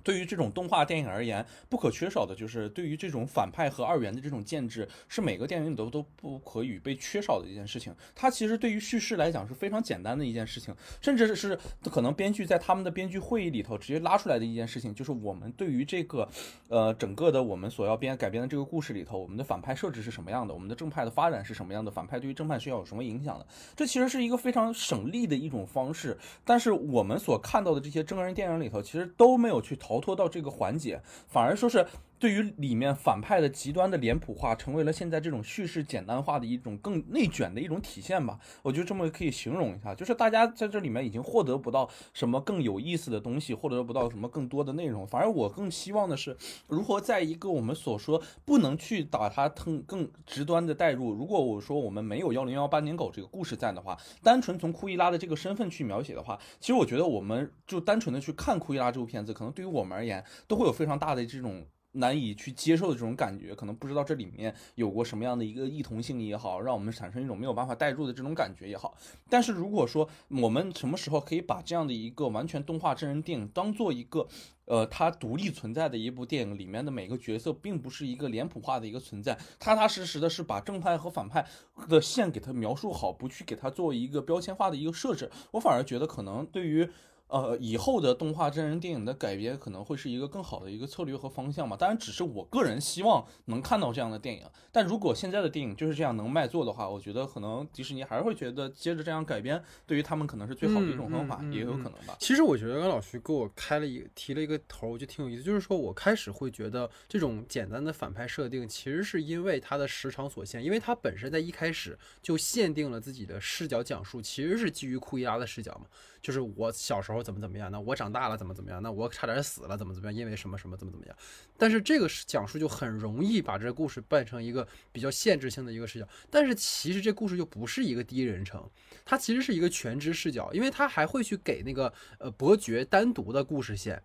对于这种动画电影而言，不可缺少的就是对于这种反派和二元的这种建制，是每个电影里头都不可以被缺少的一件事情。它其实对于叙事来讲是非常简单的一件事情，甚至是可能编剧在他们的编剧会议里头直接拉出来的一件事情，就是我们对于这个呃整个的我们所要编改编的这个故事里头，我们的反派设置是什么样的，我们的正派的发展是什么样的，反派对于正派是要有什么影响的。这其实是一个非常省力的一种方式，但是我们所看到的这些真人电影里头，其实都没有去去逃脱到这个环节，反而说是对于里面反派的极端的脸谱化，成为了现在这种叙事简单化的一种更内卷的一种体现吧。我觉得这么可以形容一下，就是大家在这里面已经获得不到什么更有意思的东西，获得不到什么更多的内容，反而我更希望的是，如何在一个我们所说不能去把它更更直端的带入。如果我说我们没有幺零幺八年狗这个故事在的话，单纯从库伊拉的这个身份去描写的话，其实我觉得我们就单纯的去看库伊拉这部片子，可能对于我们而言都会有非常大的这种。难以去接受的这种感觉，可能不知道这里面有过什么样的一个异同性也好，让我们产生一种没有办法代入的这种感觉也好。但是如果说我们什么时候可以把这样的一个完全动画真人电影当做一个，呃，它独立存在的一部电影，里面的每个角色并不是一个脸谱化的一个存在，踏踏实实的是把正派和反派的线给它描述好，不去给它做一个标签化的一个设置，我反而觉得可能对于。呃，以后的动画真人电影的改编可能会是一个更好的一个策略和方向嘛。当然，只是我个人希望能看到这样的电影。但如果现在的电影就是这样能卖座的话，我觉得可能迪士尼还是会觉得接着这样改编，对于他们可能是最好的一种方法，
嗯嗯嗯
也有可能吧。
其实我觉得刚老徐给我开了一个提了一个头儿，我觉得挺有意思。就是说我开始会觉得这种简单的反派设定，其实是因为它的时长所限，因为它本身在一开始就限定了自己的视角讲述，其实是基于库伊拉的视角嘛。就是我小时候怎么怎么样，那我长大了怎么怎么样，那我差点死了怎么怎么样，因为什么什么怎么怎么样。但是这个讲述就很容易把这个故事办成一个比较限制性的一个视角，但是其实这故事就不是一个第一人称，它其实是一个全知视角，因为它还会去给那个呃伯爵单独的故事线，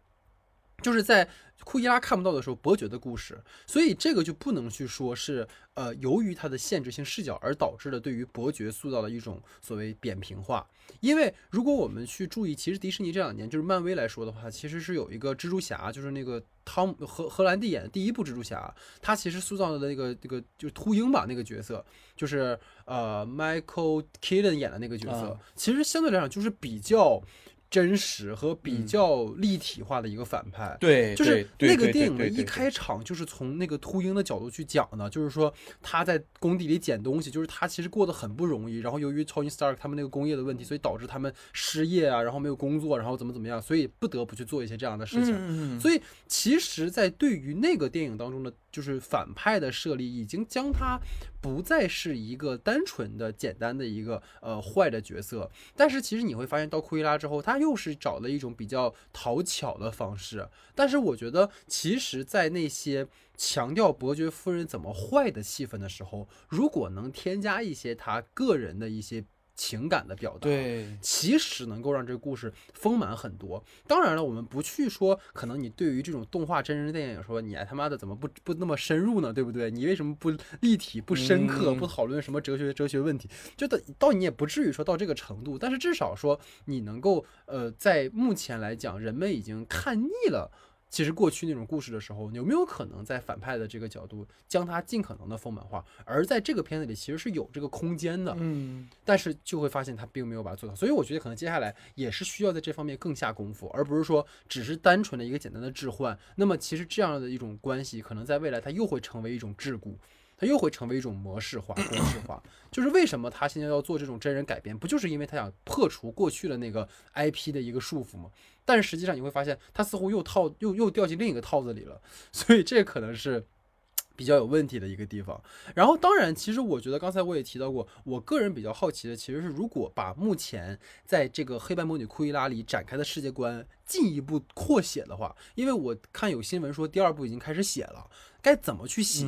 就是在库伊拉看不到的时候，伯爵的故事，所以这个就不能去说是呃由于它的限制性视角而导致的对于伯爵塑造的一种所谓扁平化。因为如果我们去注意，其实迪士尼这两年就是漫威来说的话，其实是有一个蜘蛛侠，就是那个汤姆荷荷兰弟演的第一部蜘蛛侠，他其实塑造的那个那个就是秃鹰吧那个角色，就是呃 Michael Keaton 演的那个角色，
啊
其实相对来讲就是比较。真实和比
嗯。
较立体化的一个反派，
对，
就是那个电影的一开场就是从那个秃鹰的角度去讲的，就是说他在工地里捡东西，就是他其实过得很不容易，然后由于 Tony Stark 他们那个工业的问题，所以导致他们失业啊，然后没有工作，然后怎么怎么样，所以不得不去做一些这样的事情。
嗯，
所以其实，在对于那个电影当中的就是反派的设立，已经将他不再是一个单纯的、简单的一个呃坏的角色。但是其实你会发现，到库伊拉之后，他又是找了一种比较讨巧的方式。但是我觉得，其实，在那些强调伯爵夫人怎么坏的戏份的时候，如果能添加一些他个人的一些情感的表达，
对，
其实能够让这个故事丰满很多。当然了，我们不去说，可能你对于这种动画真人电影说，你还他妈的怎么不不那么深入呢？对不对？你为什么不立体、不深刻、
嗯
不讨论什么哲学哲学问题？就到到你也不至于说到这个程度，但是至少说你能够呃，在目前来讲，人们已经看腻了。其实过去那种故事的时候，有没有可能在反派的这个角度将它尽可能的丰满化？而在这个片子里，其实是有这个空间的，
嗯，
但是就会发现他并没有把它做到。所以我觉得可能接下来也是需要在这方面更下功夫，而不是说只是单纯的一个简单的置换。那么其实这样的一种关系，可能在未来它又会成为一种桎梏。它又会成为一种模式化、公式化，就是为什么他现在要做这种真人改编，不就是因为他想破除过去的那个 IP 的一个束缚吗？但是实际上你会发现，他似乎又套又又掉进另一个套子里了，所以这可能是比较有问题的一个地方。然后，当然，其实我觉得刚才我也提到过，我个人比较好奇的其实是，如果把目前在这个黑白魔女库伊拉里展开的世界观进一步扩写的话，因为我看有新闻说第二部已经开始写了。该怎么去写？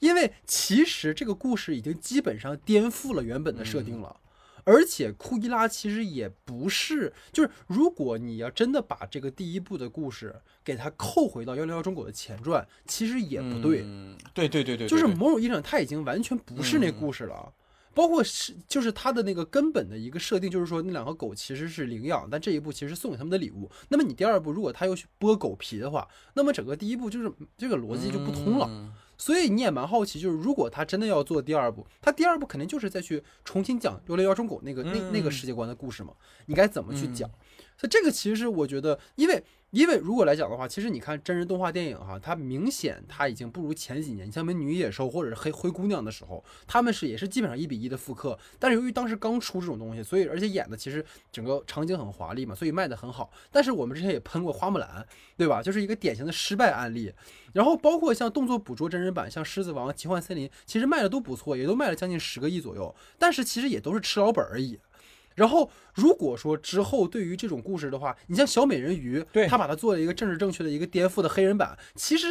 因为其实这个故事已经基本上颠覆了原本的设定了，而且库伊拉其实也不是，就是如果你要真的把这个第一部的故事给它扣回到幺零幺中国的前传，其实也不对。
对对对对，
就是某种意义上，它已经完全不是那故事了。包括是就是它的那个根本的一个设定，就是说那两个狗其实是领养，但这一步其实送给他们的礼物。那么你第二步如果他又去剥狗皮的话，那么整个第一步就是这个逻辑就不通了。所以你也蛮好奇，就是如果他真的要做第二部，他第二部肯定就是再去重新讲幽灵妖中狗那个那那个世界观的故事嘛？你该怎么去讲？所以这个其实是我觉得，因为。因为如果来讲的话，其实你看真人动画电影哈，它明显它已经不如前几年，你像《美女野兽》或者是《黑灰姑娘》的时候，他们是也是基本上一比一的复刻。但是由于当时刚出这种东西，所以而且演的其实整个场景很华丽嘛，所以卖的很好。但是我们之前也喷过《花木兰》，对吧？就是一个典型的失败案例。然后包括像动作捕捉真人版，像《狮子王》《奇幻森林》，其实卖的都不错，也都卖了将近十个亿左右。但是其实也都是吃老本而已。然后，如果说之后对于这种故事的话，你像小美人鱼，
对
他把它做了一个政治正确的一个颠覆的黑人版，其实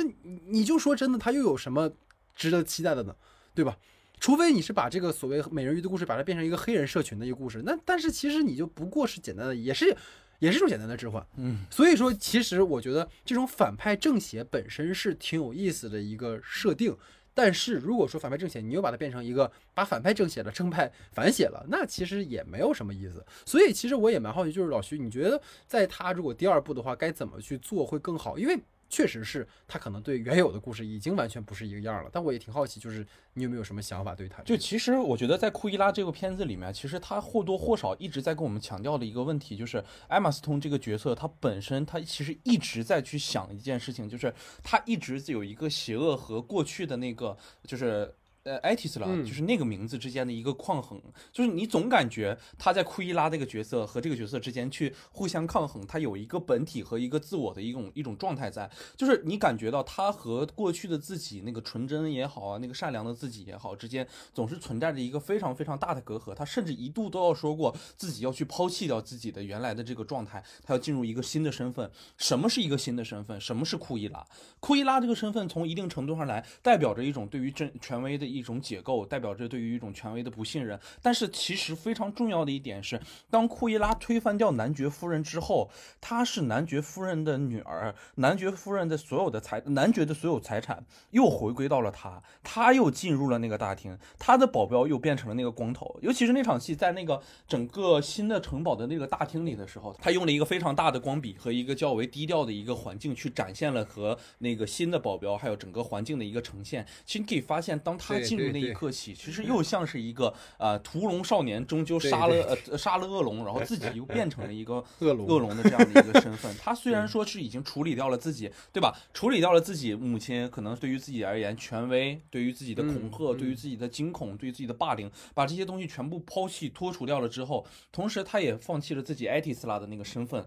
你就说真的，它又有什么值得期待的呢？对吧？除非你是把这个所谓美人鱼的故事，把它变成一个黑人社群的一个故事，那但是其实你就不过是简单的，也是也是一种简单的置换。
嗯，
所以说，其实我觉得这种反派正邪本身是挺有意思的一个设定。但是如果说反派正写，你又把它变成一个把反派正写了，正派反写了，那其实也没有什么意思。所以其实我也蛮好奇，就是老徐，你觉得在他如果第二部的话，该怎么去做会更好？因为。确实是他可能对原有的故事已经完全不是一个样了，但我也挺好奇，就是你有没有什么想法对他？
就其实我觉得在库伊拉这个片子里面，其实他或多或少一直在跟我们强调的一个问题，就是艾玛斯通这个角色，他本身他其实一直在去想一件事情，就是他一直有一个邪恶和过去的那个就是。呃，艾提斯拉就是那个名字之间的一个抗衡，就是你总感觉他在库伊拉这个角色和这个角色之间去互相抗衡，他有一个本体和一个自我的一种一种状态在，就是你感觉到他和过去的自己那个纯真也好啊，那个善良的自己也好之间总是存在着一个非常非常大的隔阂，他甚至一度都要说过自己要去抛弃掉自己的原来的这个状态，他要进入一个新的身份。什么是一个新的身份？什么是库伊拉？库伊拉这个身份从一定程度上来代表着一种对于真权威的。一种解构代表着对于一种权威的不信任，但是其实非常重要的一点是，当库伊拉推翻掉男爵夫人之后，她是男爵夫人的女儿，男爵夫人的所有的财，男爵的所有财产又回归到了他，他又进入了那个大厅，他的保镖又变成了那个光头，尤其是那场戏在那个整个新的城堡的那个大厅里的时候，他用了一个非常大的光笔和一个较为低调的一个环境去展现了和那个新的保镖还有整个环境的一个呈现。其实你可以发现，当他进入那一刻起，其实又像是一个呃屠龙少年，终究杀了呃杀了恶龙，然后自己又变成了一个 恶龙恶龙的这样的一个身份。他虽然说是已经处理掉了自己，对吧？处理掉了自己母亲可能对于自己而言权威，对于自己的恐吓，对于自己的惊恐，对于自己的霸凌，把这些东西全部抛弃脱除掉了之后，同时他也放弃了自己艾蒂斯拉的那个身份。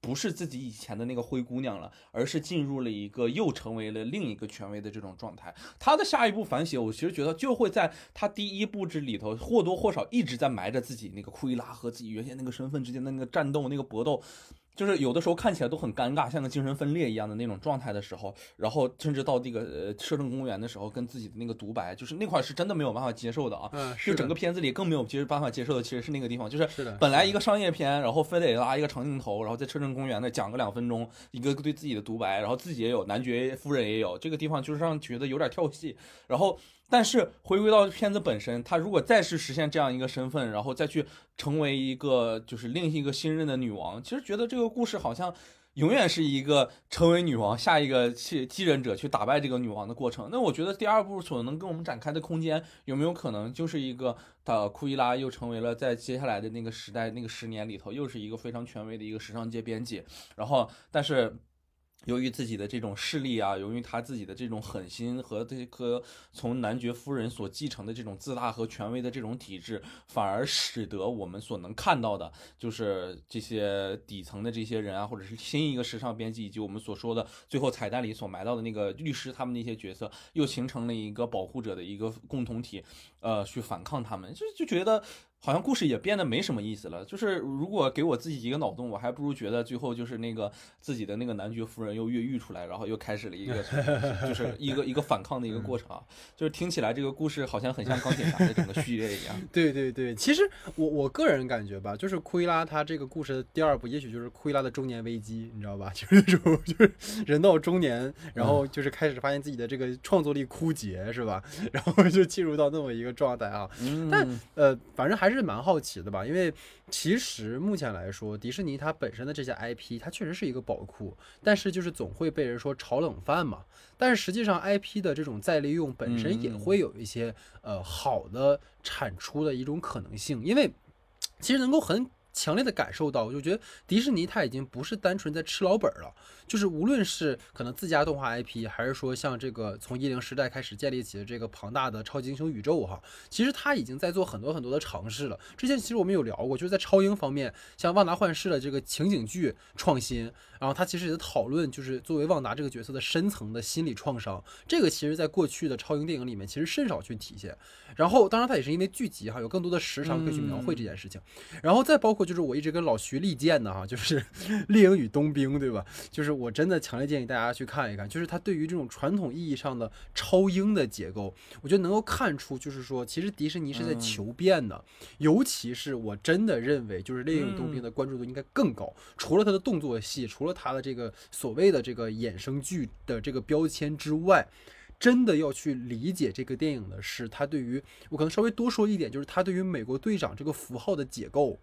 不是自己以前的那个灰姑娘了，而是进入了一个又成为了另一个权威的这种状态。他的下一步反省，我其实觉得就会在他第一步之里头或多或少一直在埋着自己那个库伊拉和自己原先那个身份之间的那个战斗、那个搏斗。就是有的时候看起来都很尴尬，像个精神分裂一样的那种状态的时候，然后甚至到那个呃摄政公园的时候，跟自己的那个独白，就是那块是真的没有办法接受的啊。
嗯，
就整个片子里更没有接办法接受的，其实是那个地方，就是。本来一个商业片，然后非得拉一个长镜头，然后在摄政公园那讲个两分钟，一个对自己的独白，然后自己也有，男爵夫人也有，这个地方就是让觉得有点跳戏，然后。但是回归到片子本身，他如果再是实现这样一个身份，然后再去成为一个就是另一个新任的女王，其实觉得这个故事好像永远是一个成为女王，下一个继继任者去打败这个女王的过程。那我觉得第二部所能跟我们展开的空间，有没有可能就是一个，呃，库伊拉又成为了在接下来的那个时代那个十年里头，又是一个非常权威的一个时尚界编辑。然后，但是。由于自己的这种势力啊，由于他自己的这种狠心和这颗从男爵夫人所继承的这种自大和权威的这种体制，反而使得我们所能看到的，就是这些底层的这些人啊，或者是新一个时尚编辑，以及我们所说的最后彩蛋里所埋到的那个律师，他们那些角色，又形成了一个保护者的一个共同体，呃，去反抗他们，就就觉得。好像故事也变得没什么意思了。就是如果给我自己一个脑洞，我还不如觉得最后就是那个自己的那个男爵夫人又越狱出来，然后又开始了一个 就是一个一个反抗的一个过程啊。就是听起来这个故事好像很像钢铁侠的整个序列一样。
对对对，其实我我个人感觉吧，就是库伊拉他这个故事的第二部，也许就是库伊拉的中年危机，你知道吧？就是那种就是人到中年，然后就是开始发现自己的这个创作力枯竭，是吧？然后就进入到那么一个状态啊。但呃，反正还是。是蛮好奇的吧，因为其实目前来说，迪士尼它本身的这些 IP，它确实是一个宝库，但是就是总会被人说炒冷饭嘛。但是实际上，IP 的这种再利用本身也会有一些呃好的产出的一种可能性，因为其实能够很。强烈的感受到，我就觉得迪士尼它已经不是单纯在吃老本了，就是无论是可能自家动画 IP，还是说像这个从一零时代开始建立起的这个庞大的超级英雄宇宙哈，其实他已经在做很多很多的尝试了。之前其实我们有聊过，就是在超英方面，像旺达幻视的这个情景剧创新，然后它其实也在讨论，就是作为旺达这个角色的深层的心理创伤，这个其实在过去的超英电影里面其实甚少去体现。然后当然它也是因为剧集哈，有更多的时长可以去描绘这件事情，然后再包括。就是我一直跟老徐力荐的哈，就是《猎鹰与冬兵》，对吧？就是我真的强烈建议大家去看一看。就是他对于这种传统意义上的超英的结构，我觉得能够看出，就是说，其实迪士尼是在求变的。尤其是我真的认为，就是《猎鹰与冬兵》的关注度应该更高。除了他的动作戏，除了他的这个所谓的这个衍生剧的这个标签之外。真的要去理解这个电影的是，他对于我可能稍微多说一点，就是他对于美国队长这个符号的解构，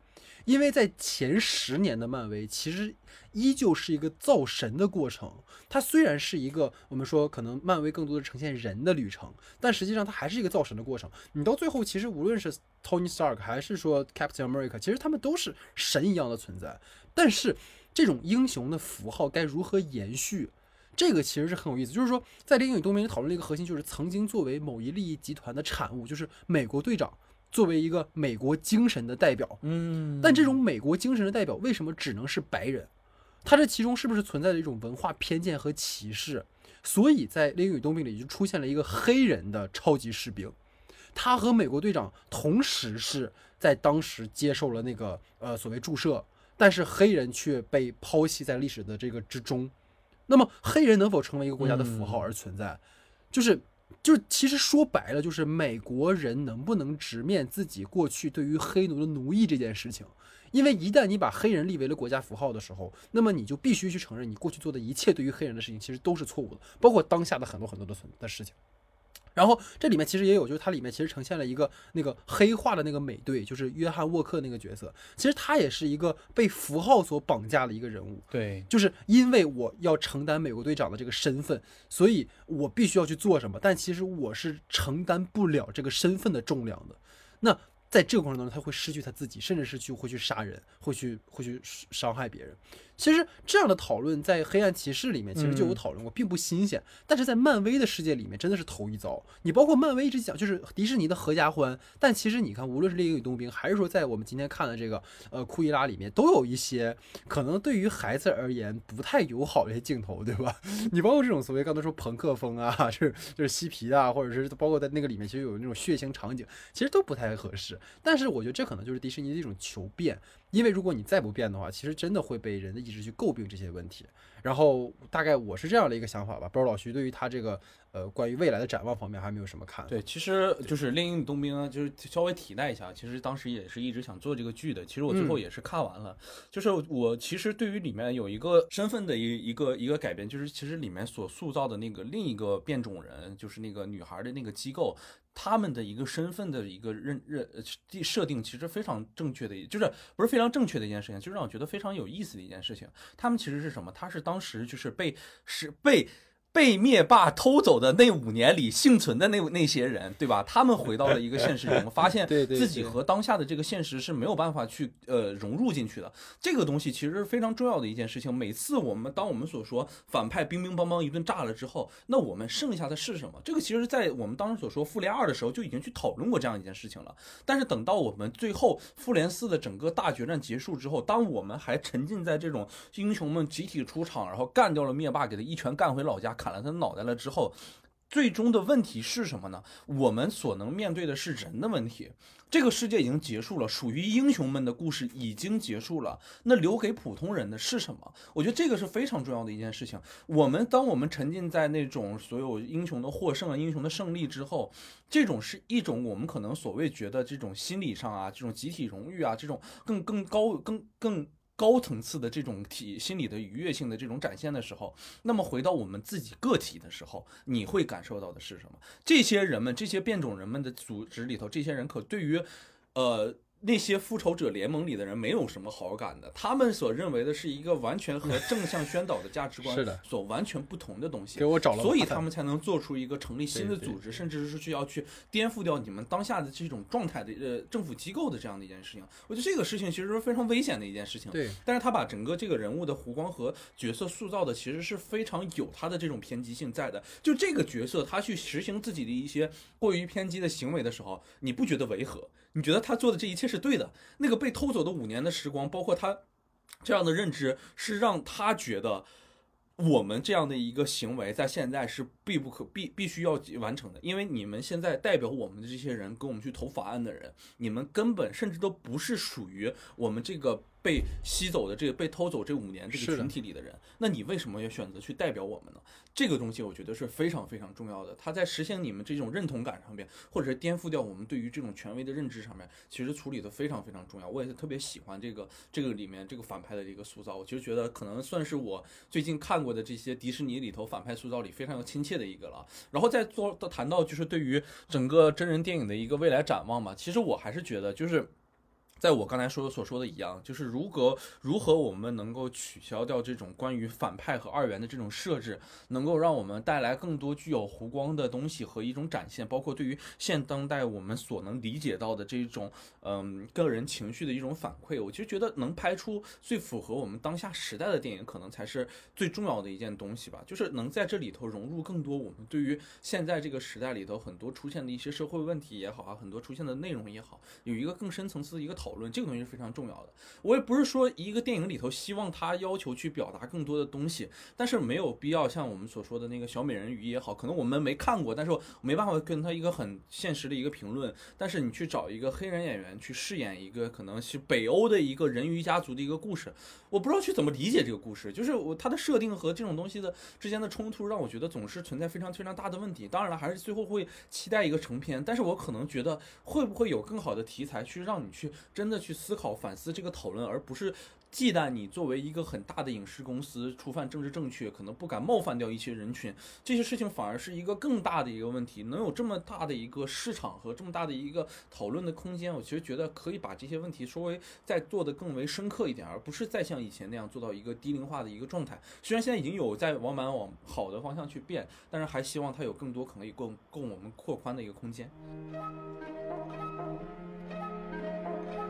因为在前十年的漫威其实依旧是一个造神的过程。它虽然是一个我们说可能漫威更多的呈现人的旅程，但实际上它还是一个造神的过程。你到最后其实无论是 Tony Stark 还是说 Captain America，其实他们都是神一样的存在。但是这种英雄的符号该如何延续？这个其实是很有意思，就是说，在《猎鹰与冬兵》讨论的一个核心，就是曾经作为某一利益集团的产物，就是美国队长作为一个美国精神的代表，
嗯，
但这种美国精神的代表为什么只能是白人？他这其中是不是存在着一种文化偏见和歧视？所以在《猎鹰与冬兵》里就出现了一个黑人的超级士兵，他和美国队长同时是在当时接受了那个呃所谓注射，但是黑人却被抛弃在历史的这个之中。那么黑人能否成为一个国家的符号而存在？就是，就其实说白了，就是美国人能不能直面自己过去对于黑奴的奴役这件事情？因为一旦你把黑人立为了国家符号的时候，那么你就必须去承认，你过去做的一切对于黑人的事情其实都是错误的，包括当下的很多很多的存的事情。然后这里面其实也有，就是它里面其实呈现了一个那个黑化的那个美队，就是约翰沃克那个角色。其实他也是一个被符号所绑架的一个人物。
对，
就是因为我要承担美国队长的这个身份，所以我必须要去做什么。但其实我是承担不了这个身份的重量的。那。在这个过程当中，他会失去他自己，甚至是去会去杀人，会去会去伤害别人。其实这样的讨论在黑暗骑士里面其实就有讨论过，并不新鲜。但是在漫威的世界里面真的是头一遭。你包括漫威一直讲就是迪士尼的合家欢，但其实你看，无论是猎鹰与冬兵，还是说在我们今天看的这个呃库伊拉里面，都有一些可能对于孩子而言不太友好的一些镜头，对吧？你包括这种所谓刚才说朋克风啊，就是就是嬉皮啊，或者是包括在那个里面其实有那种血腥场景，其实都不太合适。但是我觉得这可能就是迪士尼的一种求变，因为如果你再不变的话，其实真的会被人的意志去诟病这些问题。然后大概我是这样的一个想法吧，不知道老徐对于他这个。呃，关于未来的展望方面，还没有什么看？
对，其实就是《猎鹰与冬兵》，就是稍微提带一下。其实当时也是一直想做这个剧的。其实我最后也是看完了。就是我其实对于里面有一个身份的一一个一个改变，就是其实里面所塑造的那个另一个变种人，就是那个女孩的那个机构，他们的一个身份的一个认认呃设定，其实非常正确的，就是不是非常正确的一件事情，就让我觉得非常有意思的一件事情。他们其实是什么？他是当时就是被是被。被灭霸偷走的那五年里幸存的那那些人，对吧？他们回到了一个现实中，发现 自己和当下的这个现实是没有办法去呃融入进去的。这个东西其实是非常重要的一件事情。每次我们当我们所说反派乒乒乓乓一顿炸了之后，那我们剩下的是什么？这个其实，在我们当时所说复联二的时候就已经去讨论过这样一件事情了。但是等到我们最后复联四的整个大决战结束之后，当我们还沉浸在这种英雄们集体出场，然后干掉了灭霸，给他一拳干回老家。砍了他脑袋了之后，最终的问题是什么呢？我们所能面对的是人的问题。这个世界已经结束了，属于英雄们的故事已经结束了。那留给普通人的是什么？我觉得这个是非常重要的一件事情。我们当我们沉浸在那种所有英雄的获胜、英雄的胜利之后，这种是一种我们可能所谓觉得这种心理上啊、这种集体荣誉啊、这种更更高、更更。高层次的这种体心理的愉悦性的这种展现的时候，那么回到我们自己个体的时候，你会感受到的是什么？这些人们，这些变种人们的组织里头，这些人可对于，呃。那些复仇者联盟里的人没有什么好感的，他们所认为的是一个完全和正向宣导的价值观 所完全不同的东西。
给我找了，
所以他们才能做出一个成立新的组织，甚至是需要去颠覆掉你们当下的这种状态的呃政府机构的这样的一件事情。我觉得这个事情其实是非常危险的一件事情。
对，
但是他把整个这个人物的弧光和角色塑造的其实是非常有他的这种偏激性在的。就这个角色他去实行自己的一些过于偏激的行为的时候，你不觉得违和？你觉得他做的这一切是对的？那个被偷走的五年的时光，包括他这样的认知，是让他觉得我们这样的一个行为在现在是必不可必必须要完成的。因为你们现在代表我们的这些人，跟我们去投法案的人，你们根本甚至都不是属于我们这个。被吸走的这个被偷走这五年这个群体里的人，那你为什么要选择去代表我们呢？这个东西我觉得是非常非常重要的。它在实现你们这种认同感上面，或者是颠覆掉我们对于这种权威的认知上面，其实处理的非常非常重要。我也是特别喜欢这个这个里面这个反派的一个塑造，我其实觉得可能算是我最近看过的这些迪士尼里头反派塑造里非常有亲切的一个了。然后再做谈到就是对于整个真人电影的一个未来展望嘛，其实我还是觉得就是。在我刚才说的所说的一样，就是如何如何我们能够取消掉这种关于反派和二元的这种设置，能够让我们带来更多具有弧光的东西和一种展现，包括对于现当代我们所能理解到的这种嗯个人情绪的一种反馈。我其实觉得能拍出最符合我们当下时代的电影，可能才是最重要的一件东西吧。就是能在这里头融入更多我们对于现在这个时代里头很多出现的一些社会问题也好啊，很多出现的内容也好，有一个更深层次的一个讨。讨论这个东西是非常重要的。我也不是说一个电影里头希望他要求去表达更多的东西，但是没有必要像我们所说的那个小美人鱼也好，可能我们没看过，但是我没办法跟他一个很现实的一个评论。但是你去找一个黑人演员去饰演一个可能是北欧的一个人鱼家族的一个故事，我不知道去怎么理解这个故事。就是我他的设定和这种东西的之间的冲突，让我觉得总是存在非常非常大的问题。当然了，还是最后会期待一个成片，但是我可能觉得会不会有更好的题材去让你去。真真的去思考、反思这个讨论，而不是忌惮你作为一个很大的影视公司触犯政治正确，可能不敢冒犯掉一些人群，这些事情反而是一个更大的一个问题。能有这么大的一个市场和这么大的一个讨论的空间，我其实觉得可以把这些问题稍微再做的更为深刻一点，而不是再像以前那样做到一个低龄化的一个状态。虽然现在已经有在往满往好的方向去变，但是还希望它有更多可能以供供我们扩宽的一个空间。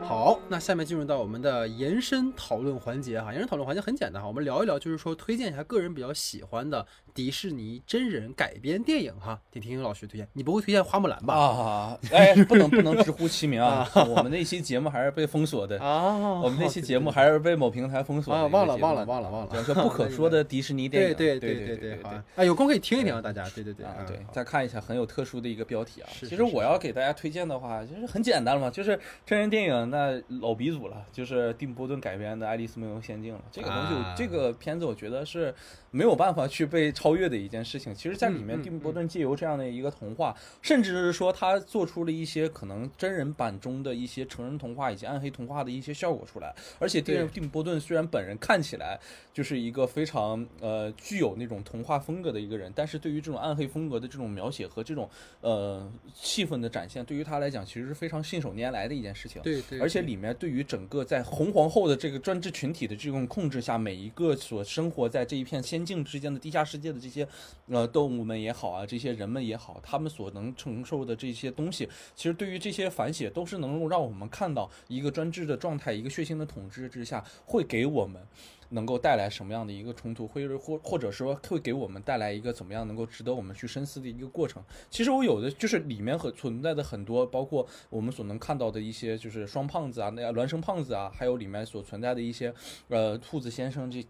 好，那下面进入到我们的延伸讨论环节哈。延伸讨论环节很简单哈，我们聊一聊，就是说推荐一下个人比较喜欢的迪士尼真人改编电影哈。听听老徐推荐，你不会推荐花木兰吧？
啊，哎，不能不能直呼其名 啊！我们那期节目还是被封锁的啊。我们那期节目还是被某平台封锁
啊。忘了忘了忘了忘了，
说不可说的迪士尼电影。
对对对对对，对啊，有空可以听一听啊，大家。对对对
啊，对，再看一下很有特殊的一个标题啊。其实我要给大家推荐的话，就是很简单了嘛，就是真人电影。那老鼻祖了，就是蒂姆·波顿改编的《爱丽丝梦游仙境》了。这个东西，
啊
这个片子我觉得是没有办法去被超越的一件事情。其实，在里面，蒂姆·伯顿借由这样的一个童话，甚至是说他做出了一些可能真人版中的一些成人童话以及暗黑童话的一些效果出来。而且，蒂
姆
蒂姆·伯顿虽然本人看起来就是一个非常呃具有那种童话风格的一个人，但是对于这种暗黑风格的这种描写和这种呃气氛的展现，对于他来讲其实是非常信手拈来的一件事情。
对对，
而且里面对于整个在红皇后的这个专制群体的这种控制下，每一个所生活在这一片仙境之间的地下世界的这些呃动物们也好啊，这些人们也好，他们所能承受的这些东西，其实对于这些反写都是能够让我们看到一个专制的状态，一个血腥的统治之下会给我们。能够带来什么样的一个冲突，或者或或者说会给我们带来一个怎么样能够值得我们去深思的一个过程。其实我有的就是里面和存在的很多，包括我们所能看到的一些，就是双胖子啊，那孪生胖子啊，还有里面所存在的一些，呃，兔子先生这。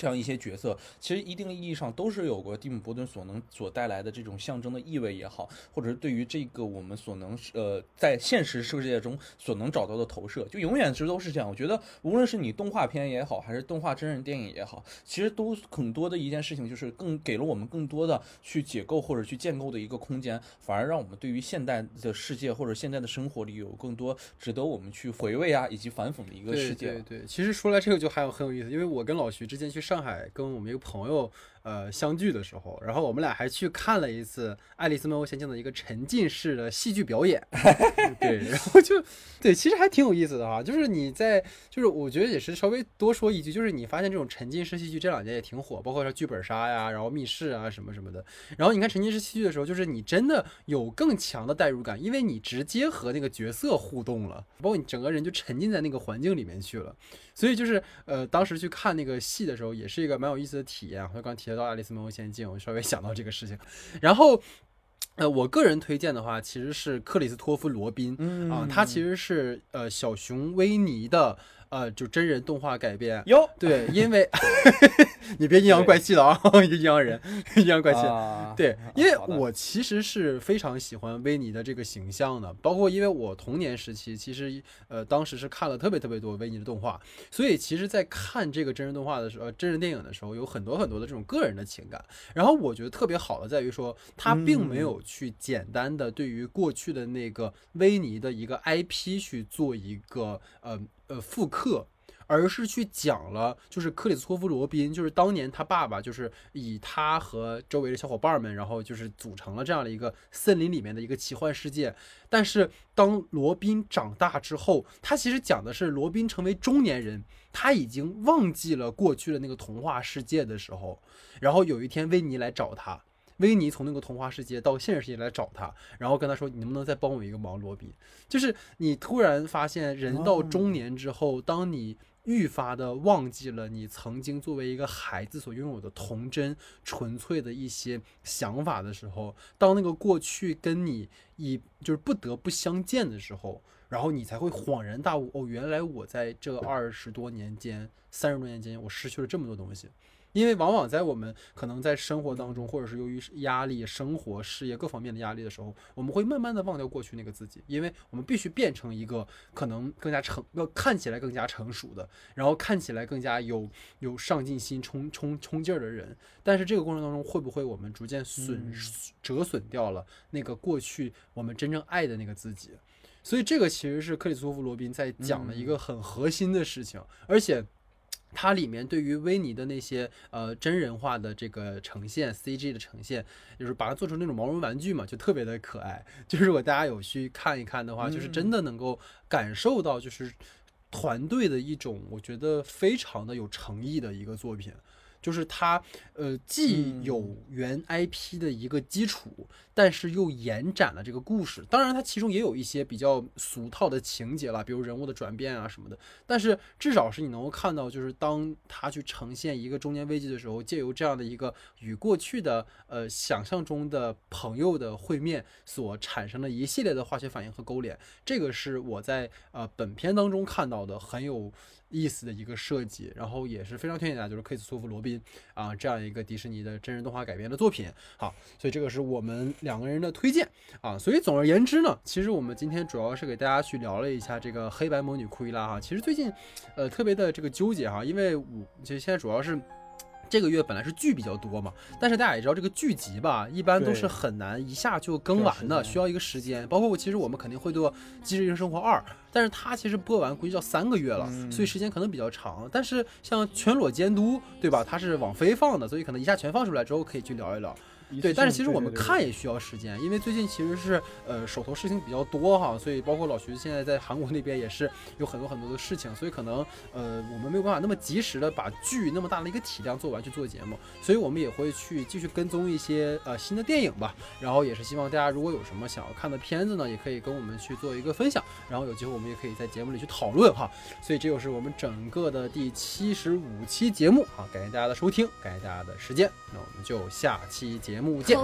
这样一些角色，其实一定意义上都是有过蒂姆·伯顿所能所带来的这种象征的意味也好，或者是对于这个我们所能呃在现实世界中所能找到的投射，就永远是都是这样。我觉得无论是你动画片也好，还是动画真人电影也好，其实都很多的一件事情，就是更给了我们更多的去解构或者去建构的一个空间，反而让我们对于现代的世界或者现在的生活里有更多值得我们去回味啊以及反讽的一个世界。
对对对，其实说来这个就还有很有意思，因为我跟老徐之前去上海跟我们一个朋友呃相聚的时候，然后我们俩还去看了一次《爱丽丝梦游仙境》的一个沉浸式的戏剧表演，对，然后就对，其实还挺有意思的哈，就是你在就是我觉得也是稍微多说一句，就是你发现这种沉浸式戏剧这两年也挺火，包括说剧本杀呀，然后密室啊什么什么的，然后你看沉浸式戏剧的时候，就是你真的有更强的代入感，因为你直接和那个角色互动了，包括你整个人就沉浸在那个环境里面去了。所以就是呃，当时去看那个戏的时候，也是一个蛮有意思的体验。我刚提到《爱丽丝梦游仙境》，我稍微想到这个事情。然后，呃，我个人推荐的话，其实是克里斯托夫·罗宾
嗯
啊，他其实是呃小熊维尼的呃就真人动画改编。
哟，
对，因为 你别阴阳怪气了啊，一 个阴阳人，阴阳怪气。
啊
对，因为我其实是非常喜欢维尼的这个形象的，包括因为我童年时期其实呃当时是看了特别特别多维尼的动画，所以其实在看这个真人动画的时候，呃真人电影的时候，有很多很多的这种个人的情感。然后我觉得特别好的在于说，他并没有去简单的对于过去的那个维尼的一个 IP 去做一个呃呃复刻。而是去讲了，就是克里斯托夫·罗宾，就是当年他爸爸，就是以他和周围的小伙伴们，然后就是组成了这样的一个森林里面的一个奇幻世界。但是当罗宾长大之后，他其实讲的是罗宾成为中年人，他已经忘记了过去的那个童话世界的时候，然后有一天维尼来找他。维尼从那个童话世界到现实世界来找他，然后跟他说：“你能不能再帮我一个忙，罗比？”就是你突然发现，人到中年之后，当你愈发的忘记了你曾经作为一个孩子所拥有的童真、纯粹的一些想法的时候，当那个过去跟你以就是不得不相见的时候，然后你才会恍然大悟：哦，原来我在这二十多年间、三十多年间，我失去了这么多东西。因为往往在我们可能在生活当中，或者是由于压力、生活、事业各方面的压力的时候，我们会慢慢的忘掉过去那个自己，因为我们必须变成一个可能更加成、呃看起来更加成熟的，然后看起来更加有有上进心、冲冲冲劲儿的人。但是这个过程当中，会不会我们逐渐损折损掉了那个过去我们真正爱的那个自己？所以这个其实是克里斯托弗·罗宾在讲的一个很核心的事情，而且。它里面对于维尼的那些呃真人化的这个呈现，CG 的呈现，就是把它做成那种毛绒玩具嘛，就特别的可爱。就是如果大家有去看一看的话，就是真的能够感受到就是团队的一种，我觉得非常的有诚意的一个作品。就是它，呃，既有原 IP 的一个基础，但是又延展了这个故事。当然，它其中也有一些比较俗套的情节了，比如人物的转变啊什么的。但是至少是你能够看到，就是当它去呈现一个中年危机的时候，借由这样的一个与过去的呃想象中的朋友的会面所产生的一系列的化学反应和勾连。这个是我在呃本片当中看到的很有。意思的一个设计，然后也是非常推荐大家，就是克里斯托弗·罗宾啊这样一个迪士尼的真人动画改编的作品。好，所以这个是我们两个人的推荐啊。所以总而言之呢，其实我们今天主要是给大家去聊了一下这个黑白魔女库伊拉哈。其实最近呃特别的这个纠结哈，因为我其实现在主要是。这个月本来是剧比较多嘛，但是大家也知道这个剧集吧，一般都是很难一下就更完的，需要一个时间。包括我其实我们肯定会做《机智医生生活二》，但是它其实播完估计要三个月了，所以时间可能比较长。但是像《全裸监督》，对吧？它是网飞放的，所以可能一下全放出来之后可以去聊一聊。对，但是其实我们看也需要时间，因为最近其实是呃手头事情比较多哈，所以包括老徐现在在韩国那边也是有很多很多的事情，所以可能呃我们没有办法那么及时的把剧那么大的一个体量做完去做节目，所以我们也会去继续跟踪一些呃新的电影吧，然后也是希望大家如果有什么想要看的片子呢，也可以跟我们去做一个分享，然后有机会我们也可以在节目里去讨论哈，所以这就是我们整个的第七十五期节目啊，感谢大家的收听，感谢大家的时间，那我们就下期节。节目见。